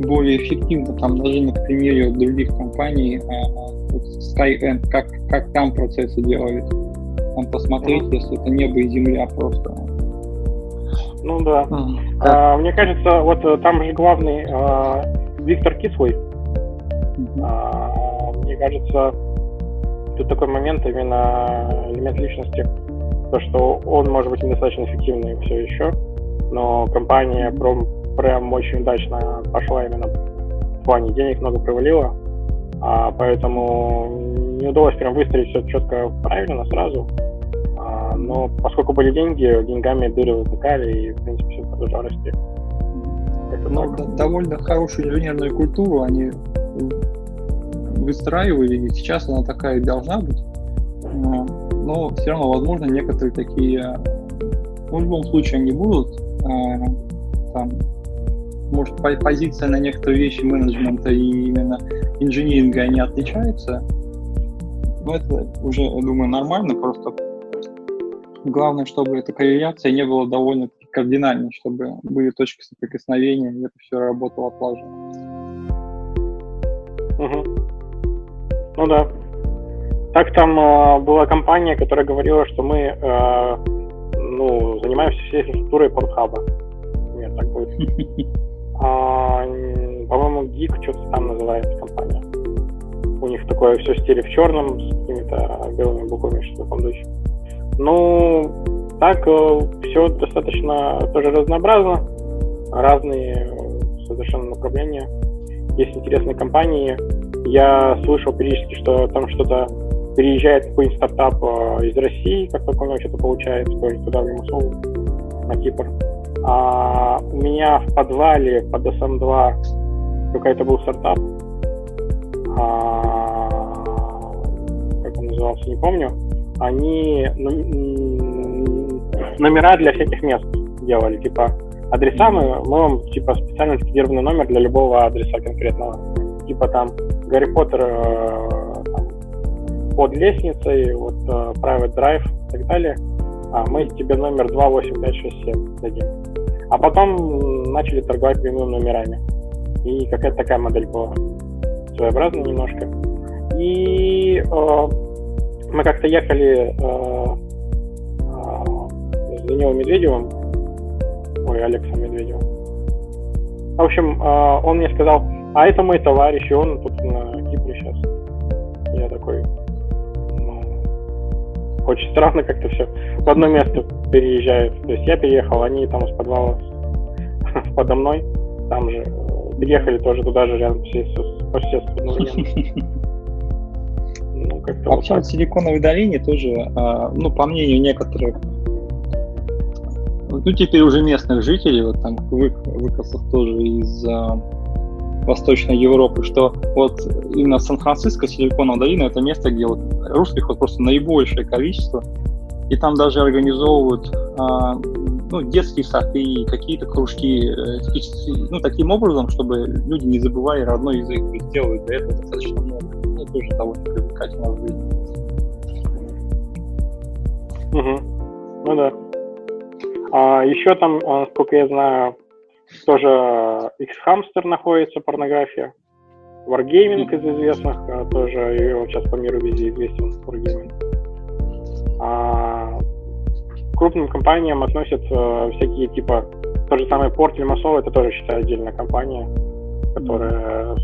более эффективно, там даже на примере других компаний, а, вот Skyend, как, как там процессы делают, там посмотреть, mm-hmm. если это небо и земля просто. Ну да. Mm-hmm. А, мне кажется, вот э, там же главный а, Виктор Кислый. Mm-hmm. А, кажется, тут такой момент именно элемент личности, то, что он может быть недостаточно эффективный все еще, но компания пром прям очень удачно пошла именно в плане денег много провалила, а, поэтому не удалось прям выстроить все четко правильно сразу. А, но поскольку были деньги, деньгами дыры затыкали, и, в принципе, все продолжало расти. Ну, да, довольно хорошую инженерную культуру они выстраивали, и сейчас она такая и должна быть. Но все равно, возможно, некоторые такие, ну, в любом случае они будут, а, там, может, позиция на некоторые вещи менеджмента и именно инжиниринга, они отличаются. Но это уже, я думаю, нормально, просто главное, чтобы эта корреляция не была довольно кардинальной, чтобы были точки соприкосновения, и это все работало отлаженно. Угу. Ну да. Так там э, была компания, которая говорила, что мы э, ну, занимаемся всей структурой порнхаба. Нет, так будет. (laughs) А, по-моему, Geek, что-то там называется компания. У них такое все в стиле в черном, с какими-то белыми буквами, что в таком духе. Ну, так, э, все достаточно тоже разнообразно. Разные совершенно направления. Есть интересные компании. Я слышал периодически, что там что-то переезжает какой-нибудь стартап э, из России, как только у него что-то получается, то есть туда в Лимассол, на Кипр. А у меня в подвале под SM2 какой-то был стартап. А, как он назывался, не помню. Они номера для всяких мест делали. Типа адреса мы, мы вам типа специально скидированный номер для любого адреса конкретного. Типа там Гарри Поттер э, там, под лестницей, вот э, Private Drive и так далее а мы тебе номер 28567 дадим. А потом начали торговать прямыми номерами. И какая-то такая модель была. Своеобразная немножко. И э, мы как-то ехали э, э, с Данилом Медведевым, ой, Алексом Медведевым. В общем, э, он мне сказал, а это мой товарищ, и он тут на Кипре сейчас. Я такой, очень странно как-то все в одно место переезжают. То есть я переехал, они там с подвала (laughs) подо мной, там же переехали тоже туда же рядом все по соседству. Ну, (laughs) как-то Вообще вот в Силиконовой долине тоже, а, ну, по мнению некоторых ну, теперь уже местных жителей, вот там вы, выкосов тоже из а, Восточной Европы, что вот именно Сан-Франциско, Силиконовая долина, это место, где вот русских вот просто наибольшее количество, и там даже организовывают а, ну, детские сады, какие-то кружки, э, ну, таким образом, чтобы люди не забывали родной язык, есть делают для этого достаточно много. Ну, тоже довольно привлекательно выглядит. Угу. Ну да. А, еще там, а, насколько я знаю, тоже X-Hamster находится, порнография. Wargaming из известных, а, тоже вот сейчас по миру везде известен Wargaming. А, к крупным компаниям относятся всякие типа тот же самый порт Лимассол, это тоже, считаю, отдельная компания, которая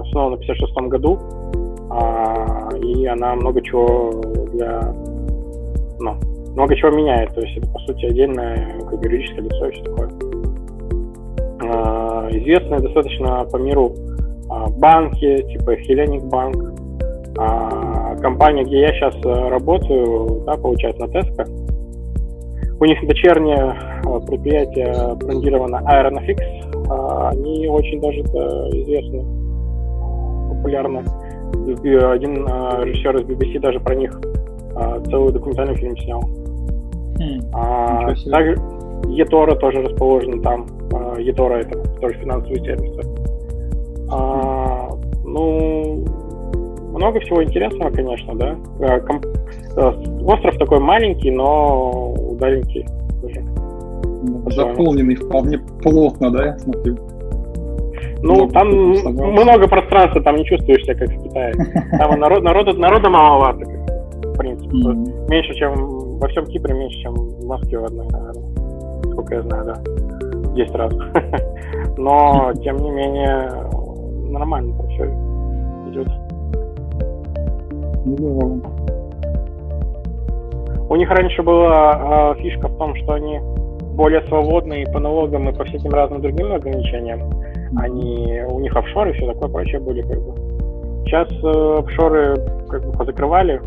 основана в 56 году, а, и она много чего для ну, много чего меняет. То есть это, по сути, отдельное как юридическое лицо и все такое. А, известные достаточно по миру а, банки, типа Hellenic Bank, а, компания, где я сейчас э, работаю, да, получается, на Tesco, у них дочернее предприятие брендировано Aeronafix, а, они очень даже известны, популярны. Один режиссер из BBC даже про них целый документальный фильм снял. Mm, а, также eToro тоже расположен там. А, eToro это тоже финансовый сервис. А, ну, много всего интересного, конечно, да. Комп... А, остров такой маленький, но удаленький. Заполненный вполне плотно, да, я смотрю. Ну, много там много пространства, там не чувствуешь себя как в Китае. Там народ, народа, народа маловато, в принципе. Mm-hmm. Меньше, чем во всем Кипре меньше, чем в Москве в одной, наверное. Сколько я знаю, да. 10 раз. (laughs) Но, тем не менее, нормально там все идет. У них раньше была э, фишка в том, что они более свободные по налогам и по всяким разным другим ограничениям. Они, у них офшоры и все такое прочее были как бы. Сейчас э, офшоры как бы позакрывали.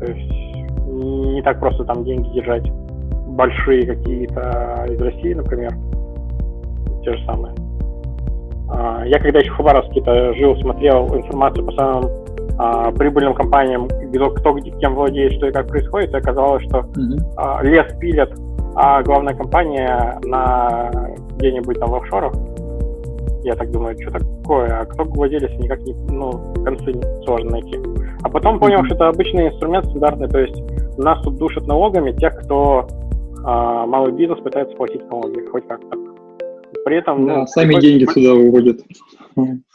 То есть не так просто там деньги держать большие какие-то из России, например, те же самые. А, я когда еще в Хабаровске жил, смотрел информацию по самым а, прибыльным компаниям, кто, кто кем владеет, что и как происходит, и оказалось, что mm-hmm. а, лес пилят, а главная компания на где-нибудь там в офшорах. Я так думаю, что такое, а кто владелец, никак не, ну, концы сложно найти. А потом понял, mm-hmm. что это обычный инструмент стандартный, то есть нас тут душат налогами тех, кто а, малый бизнес пытается платить налоги, хоть как-то. При этом... Да, ну, сами деньги сюда выводят.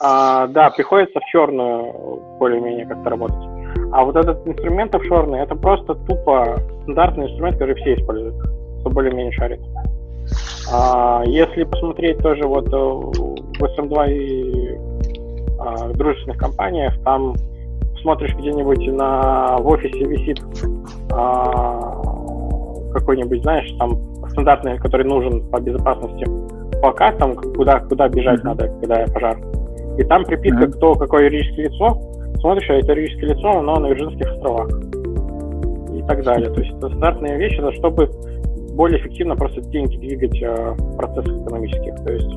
А, да, приходится в черную более-менее как-то работать. А вот этот инструмент офшорный, это просто тупо стандартный инструмент, который все используют, кто более-менее шарит. А, если посмотреть тоже вот э, в SM2 и а, дружественных компаниях, там смотришь где-нибудь на в офисе висит а, какой-нибудь, знаешь, там стандартный, который нужен по безопасности плакат, там куда, куда бежать mm-hmm. надо, когда пожар. И там приписка, mm-hmm. кто какое юридическое лицо, смотришь, а это юридическое лицо, оно на Вирджинских островах. И так далее. То есть это стандартные вещи, чтобы более эффективно просто деньги двигать э, в процессах экономических. То есть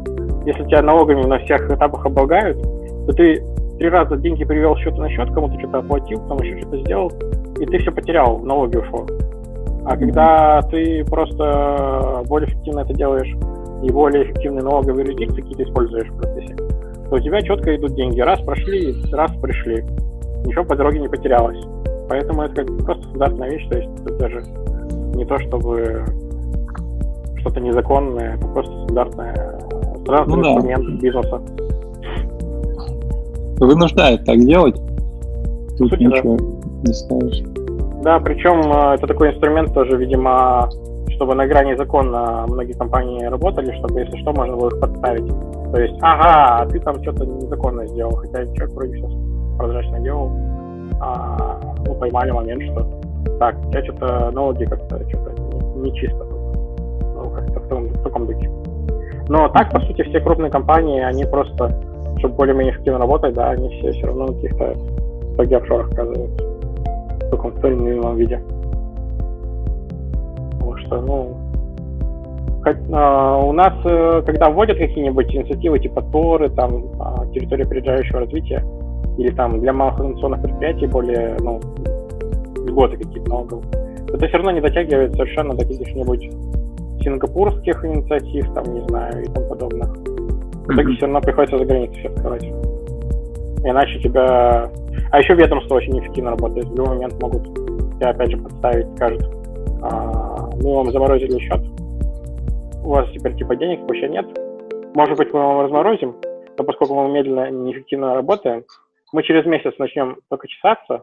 если тебя налогами на всех этапах облагают, то ты три раза деньги привел счета на счет, кому-то что-то оплатил, там еще что-то сделал, и ты все потерял, налоги ушло. А когда ты просто более эффективно это делаешь и более эффективные налоговые юрисдикции какие-то используешь в процессе, то у тебя четко идут деньги. Раз прошли, раз пришли. Ничего по дороге не потерялось. Поэтому это как просто стандартная вещь, то есть это даже не то, чтобы что-то незаконное, это просто стандартная, стандартный ну, инструмент да. бизнеса вынуждает так делать. Тут Сути, ничего да. не скажешь. Да, причем э, это такой инструмент тоже, видимо, чтобы на грани закона многие компании работали, чтобы, если что, можно было их подставить. То есть, ага, ты там что-то незаконно сделал, хотя человек вроде сейчас прозрачно делал, а, ну, поймали момент, что так, у тебя что-то налоги как-то что-то не, не. Ну, как-то в, том, в таком духе. Но так, по сути, все крупные компании, они просто чтобы более-менее эффективно работать, да, они все все равно на каких-то итоге офшорах оказываются в каком-то или ином виде. Потому что, ну, А, у нас, э, когда вводят какие-нибудь инициативы типа ТОРы, там, а, территория опережающего развития, или там для малых инновационных предприятий более, ну, льготы какие-то налоговые, это все равно не дотягивает совершенно до каких-нибудь сингапурских инициатив, там, не знаю, и тому подобных. В итоге все равно приходится за границей все открывать. Иначе тебя... А еще ведомство очень эффективно работает. В любой момент могут тебя опять же подставить, скажут, а, мы вам заморозили счет, у вас теперь типа денег вообще нет, может быть, мы вам разморозим, но поскольку мы медленно и неэффективно работаем, мы через месяц начнем только чесаться,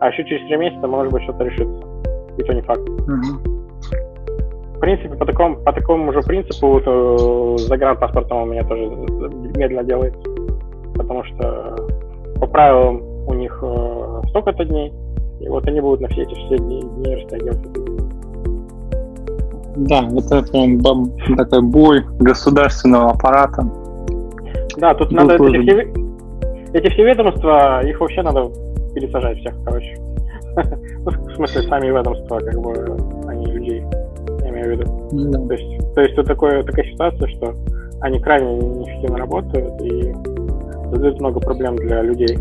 а еще через три месяца может быть что-то решится. И то не факт. В принципе, по такому, по такому же принципу э, загранпаспортом у меня тоже медленно делается. Потому что по правилам у них э, столько-то дней, и вот они будут на все эти все дни, дни растягивать. Да, это прям такая боль государственного аппарата. Да, тут Был надо тоже... эти все, эти все ведомства, их вообще надо пересажать всех, короче. (laughs) ну, в смысле, сами ведомства, как бы, они людей, я имею в виду. Да. То есть, то есть тут такое, такая ситуация, что они крайне неэффективно работают и создают много проблем для людей.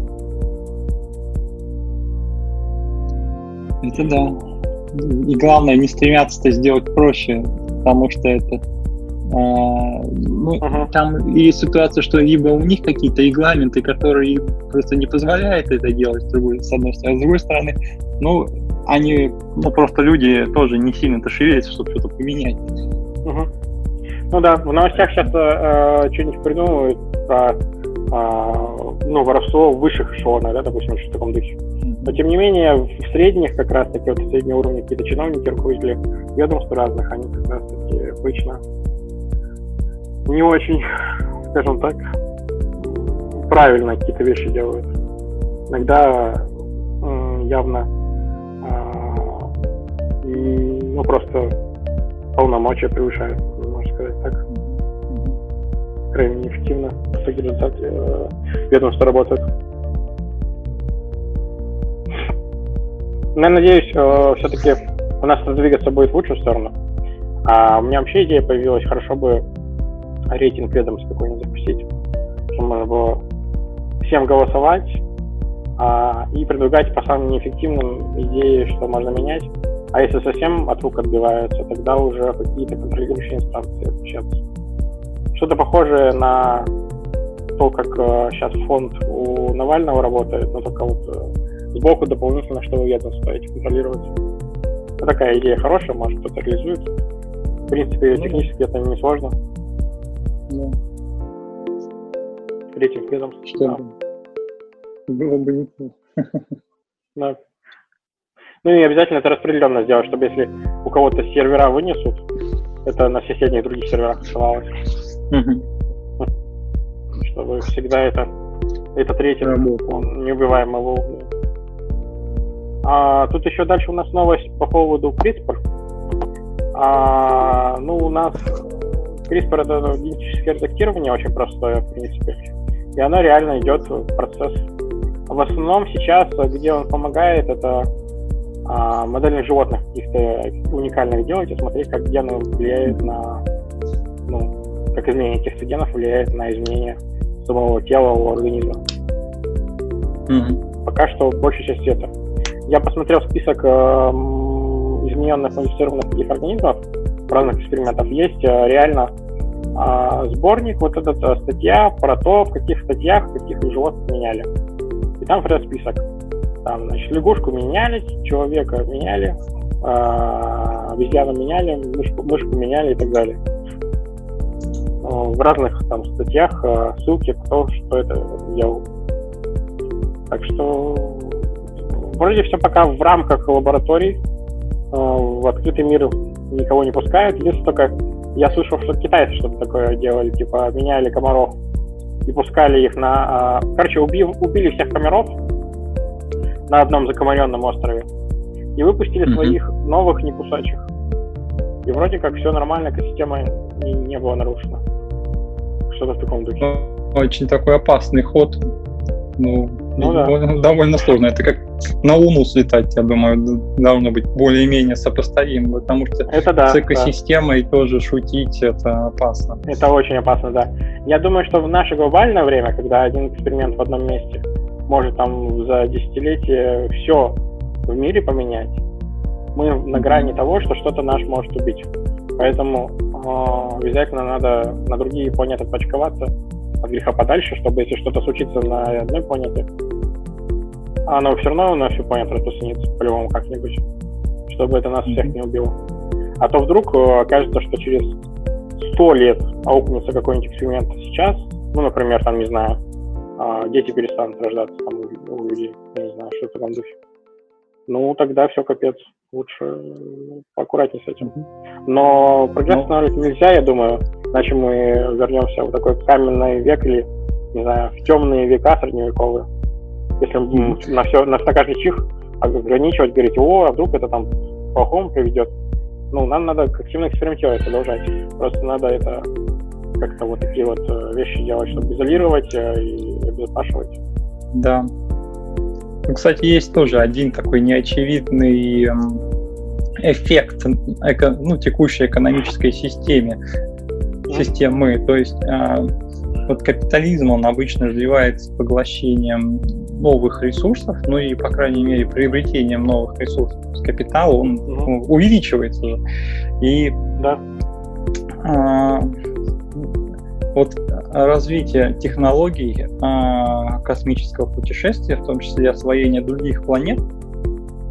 Это да и главное не стремятся это сделать проще, потому что это а, ну, uh-huh. там и ситуация, что либо у них какие-то регламенты, которые просто не позволяют это делать, с, другой, с одной стороны, с другой стороны, ну, они, ну, просто люди тоже не сильно-то шевелятся, чтобы что-то поменять. Uh-huh. Ну да, в новостях сейчас э, что-нибудь придумывают про э, ну, воровство высших эшелонов, да, допустим, в таком духе. Но тем не менее, в средних как раз таки, вот среднего уровня какие-то чиновники, руководители ведомств разных, они как раз таки обычно не очень, скажем так, правильно какие-то вещи делают. Иногда явно э, ну просто полномочия превышают, можно сказать так. Крайне неэффективно в итоге результате э, ведомства работают. я надеюсь, э, все-таки у нас двигаться будет в лучшую сторону. А у меня вообще идея появилась, хорошо бы рейтинг ведомств какой-нибудь запустить, чтобы можно было всем голосовать а, и предлагать по самым неэффективным идеи, что можно менять. А если совсем от рук отбиваются, тогда уже какие-то контролирующие инстанции включаться. Что-то похожее на то, как э, сейчас фонд у Навального работает, но только вот э, сбоку дополнительно, что вы ведомство эти контролировать. Это такая идея хорошая, может кто-то реализует. В принципе, ну, технически это не сложно. Да. Рейтинг ведомств. Что да. Было бы неплохо. (laughs) Да. Ну и обязательно это распределенно сделать, чтобы если у кого-то сервера вынесут, это на соседних других серверах. Угу. Чтобы всегда это этот рейтинг, он неубиваемый был. А, тут еще дальше у нас новость по поводу CRISPR. А, ну, у нас CRISPR это генетическое редактирование очень простое, в принципе. И оно реально идет в процесс. В основном сейчас, где он помогает, это а, модельных животных каких-то уникальных делать и смотреть, как гены влияют на, ну, как изменение каких-то генов влияет на изменение самого тела у организма. Mm-hmm. Пока что большей части это. Я посмотрел список э, измененных модифицированных таких организмов, разных экспериментов. Есть э, реально э, сборник, вот эта э, статья про то, в каких статьях каких животных меняли. И там прям список. Там, значит, лягушку меняли, человека меняли, э, обезьяну меняли, мышку, мышку меняли и так далее. Э, в разных там статьях э, ссылки, кто что это делал. Так что Вроде все пока в рамках лабораторий, э, в открытый мир никого не пускают. Единственное, только я слышал, что китайцы что-то такое делали, типа меняли комаров и пускали их на... Э, короче, убив, убили всех комаров на одном закомаренном острове и выпустили mm-hmm. своих новых некусачих. И вроде как все нормально, экосистема не, не была нарушена. Что-то в таком духе. Очень такой опасный ход. Ну, Ну, да. Довольно сложно. Это как на Луну слетать, я думаю, должно быть более-менее сопоставимо, потому что это да, с экосистемой да. тоже шутить это опасно. Это очень опасно, да. Я думаю, что в наше глобальное время, когда один эксперимент в одном месте может там за десятилетие все в мире поменять, мы на грани того, что что-то наш может убить. Поэтому э, обязательно надо на другие планеты почковаться от греха подальше, чтобы если что-то случится на одной планете, оно все равно на всю планету распространится по-любому как-нибудь, чтобы это нас всех не убило. А то вдруг э, окажется, что через сто лет аукнется какой-нибудь эксперимент сейчас, ну, например, там, не знаю, а, дети перестанут рождаться там, у людей, не знаю, что в таком духе. Ну, тогда все капец. Лучше поаккуратнее с этим. Но прогресс останавливать нельзя, я думаю, иначе мы вернемся в такой каменный век или, не знаю, в темные века средневековые. Если mm-hmm. на все, на, на каждый чих ограничивать, говорить, о, а вдруг это там к плохому приведет. Ну, нам надо активно экспериментировать, продолжать. Просто надо это как-то вот такие вот э, вещи делать, чтобы изолировать э, и обезопасивать. Да, ну, кстати, есть тоже один такой неочевидный эффект ну, текущей экономической системе, системы. То есть э, вот капитализм, он обычно развивается поглощением новых ресурсов, ну и, по крайней мере, приобретением новых ресурсов. Капитал, он ну, увеличивается же. И да. э, вот развитие технологий э, космического путешествия, в том числе освоение других планет,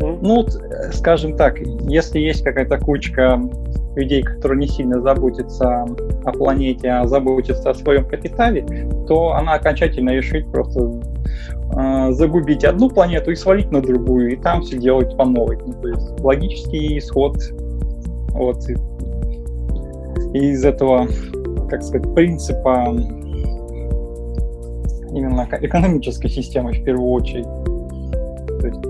ну, скажем так, если есть какая-то кучка людей, которые не сильно заботятся о планете, а заботятся о своем капитале, то она окончательно решит просто э, загубить одну планету и свалить на другую, и там все делать по новой. Ну, то есть логический исход. Вот. Из этого как сказать, принципа именно экономической системы в первую очередь. То есть,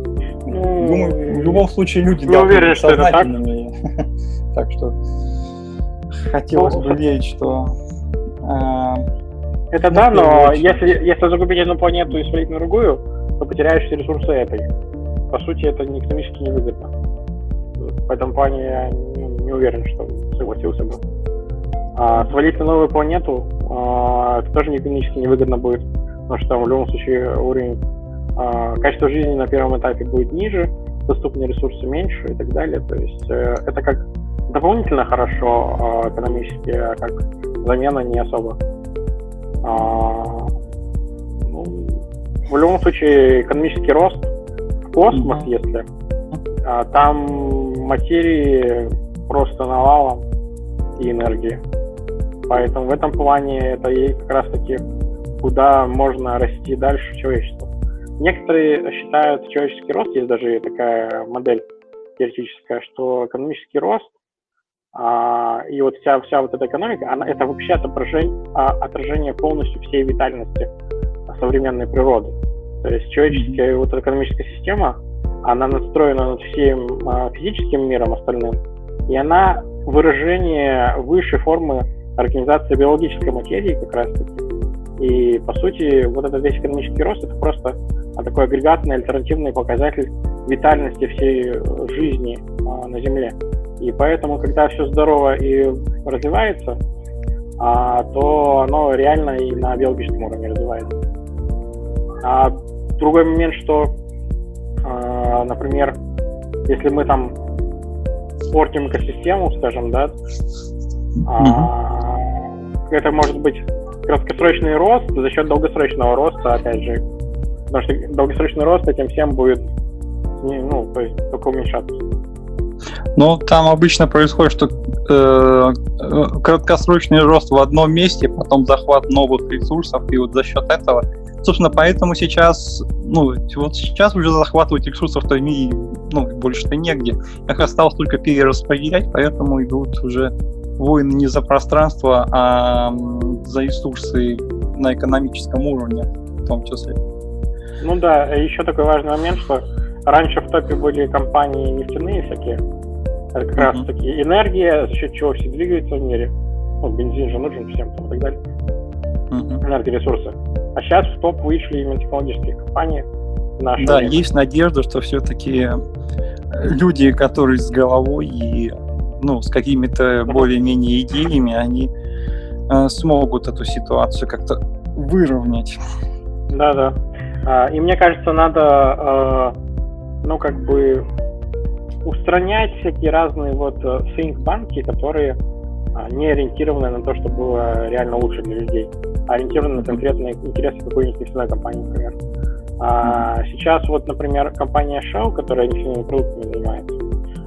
ну, думаю, в любом случае люди не уверен, быть сознательными. (laughs) так? что хотелось бы верить, что э, это да, но если, если загубить одну планету и свалить на другую, то потеряешь все ресурсы этой. По сути, это не экономически невыгодно. В этом плане я не уверен, что согласился бы. А, свалить на новую планету а, это тоже экономически невыгодно будет, потому что там в любом случае уровень а, качества жизни на первом этапе будет ниже, доступные ресурсы меньше и так далее. То есть э, это как дополнительно хорошо а, экономически, а как замена не особо. А, ну, в любом случае экономический рост в космос, mm-hmm. если а, там материи просто навалом и энергии. Поэтому в этом плане это и как раз таки куда можно расти дальше человечеству. Некоторые считают человеческий рост, есть даже такая модель теоретическая, что экономический рост а, и вот вся, вся вот эта экономика, она, это вообще отображение, а, отражение полностью всей витальности современной природы. То есть человеческая вот экономическая система, она настроена над всем а, физическим миром остальным, и она выражение высшей формы организация биологической материи как раз-таки. И, по сути, вот этот весь экономический рост — это просто такой агрегатный альтернативный показатель витальности всей жизни а, на Земле. И поэтому, когда все здорово и развивается, а, то оно реально и на биологическом уровне развивается. А другой момент, что, а, например, если мы там портим экосистему, скажем, да, а, это может быть краткосрочный рост за счет долгосрочного роста, опять же. Потому что долгосрочный рост этим всем будет, ну, то есть только уменьшаться. Ну, там обычно происходит, что э, э, краткосрочный рост в одном месте, потом захват новых ресурсов, и вот за счет этого, собственно, поэтому сейчас, ну, вот сейчас уже захватывать ресурсов-то ну, больше-то негде. Их осталось только перераспределять, поэтому идут уже войны не за пространство, а за ресурсы на экономическом уровне в том числе. Ну да, еще такой важный момент, что раньше в топе были компании нефтяные всякие. Это как mm-hmm. раз таки энергия, за счет чего все двигаются в мире. Ну, бензин же нужен всем там и так далее. угу. энергоресурсы. А сейчас в топ вышли именно технологические компании. Наши да, время. есть надежда, что все-таки люди, которые с головой и ну, с какими-то более-менее идеями, они э, смогут эту ситуацию как-то выровнять. Да, да. А, и мне кажется, надо, э, ну, как бы устранять всякие разные вот think э, которые а, не ориентированы на то, что было реально лучше для людей, а ориентированы на конкретные интересы какой-нибудь нефтяной компании, например. А сейчас вот, например, компания Shell, которая нефтяными продуктами занимается,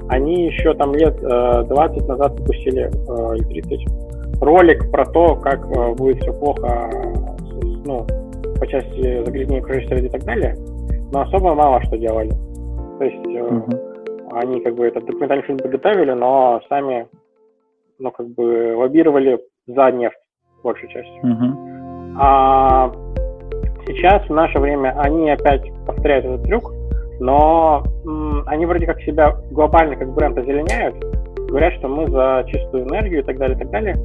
они еще там лет 20 э, назад выпустили, э, или 30, ролик про то, как э, будет все плохо ну, по части загрязнения окружающей среды и так далее, но особо мало что делали. То есть mm-hmm. они как бы этот документальный фильм подготовили, но сами ну, как бы лоббировали за нефть большей частью. Mm-hmm. А сейчас, в наше время, они опять повторяют этот трюк, но м, они вроде как себя глобально как бренд озеленяют, говорят, что мы за чистую энергию и так далее, и так далее,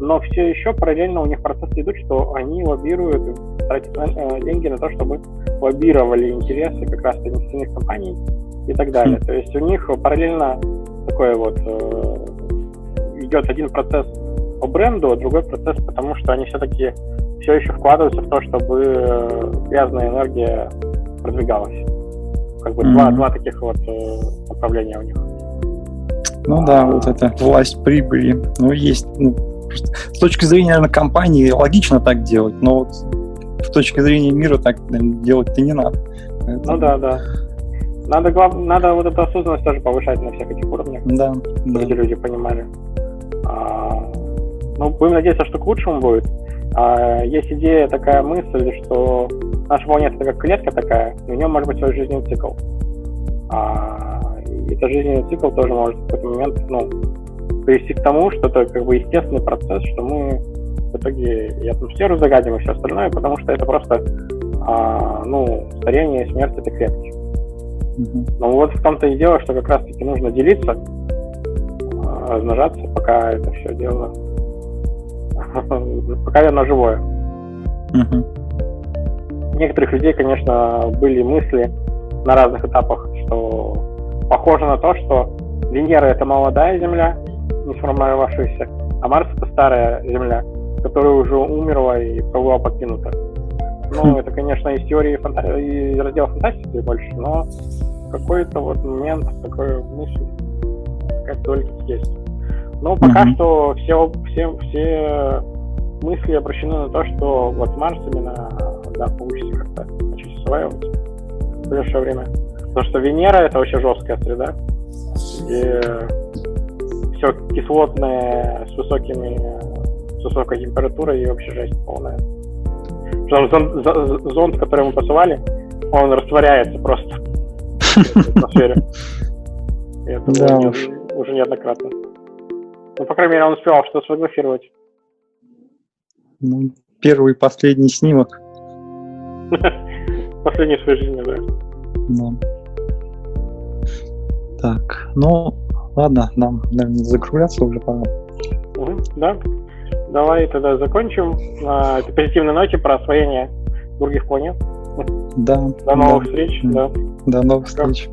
но все еще параллельно у них процессы идут, что они лоббируют, тратят э, деньги на то, чтобы лоббировали интересы как раз нефтяных компаний и так далее. Mm. То есть у них параллельно такое вот э, идет один процесс по бренду, а другой процесс, потому что они все-таки все еще вкладываются в то, чтобы э, грязная энергия продвигалась. Как бы mm-hmm. два, два таких вот э, направления у них. Ну да, вот это власть прибыли. Ну, есть. Ну, с точки зрения, наверное, компании логично так делать, но вот с точки зрения мира так делать-то не надо. Поэтому... Ну да, да. Надо, глав... надо вот эту осознанность тоже повышать на всех этих уровнях. Да, чтобы да. люди понимали. А, ну, будем надеяться, что к лучшему будет. А, есть идея, такая мысль, что наша планета это как клетка такая, и у нее может быть свой жизненный цикл. А, и этот жизненный цикл тоже может в какой-то момент ну, привести к тому, что это как бы естественный процесс, что мы в итоге и атмосферу загадим, и все остальное, потому что это просто а, ну, старение и смерть этой клетки. Mm-hmm. Но вот в том-то и дело, что как раз-таки нужно делиться, размножаться, пока это все дело, (laughs) пока оно живое. Угу. Некоторых людей, конечно, были мысли на разных этапах, что похоже на то, что Венера это молодая Земля, не сформировавшаяся, а Марс это старая Земля, которая уже умерла и была покинута. Ну, это, конечно, из теории фанта... из раздела фантастики больше, но какой-то вот момент такой мысли как только есть. Но пока mm-hmm. что все, все, все мысли обращены на то, что вот Марс именно да, получится как-то начать осваивать в ближайшее время. Потому что Венера это вообще жесткая среда, где все кислотное с высокими с высокой температурой и вообще жесть полная. Зонд, зонд, который мы посылали, он растворяется просто (laughs) в атмосфере. Это уже неоднократно. Ну, по крайней мере, он успел что-то сфотографировать. Ну, первый и последний снимок. (laughs) Последний в своей жизни, да. Да. Так, ну, ладно, нам, наверное, закругляться уже пора. Угу, да. Давай тогда закончим на этой позитивной ноте про освоение других планет. Да. До новых да, встреч. Да. До новых встреч.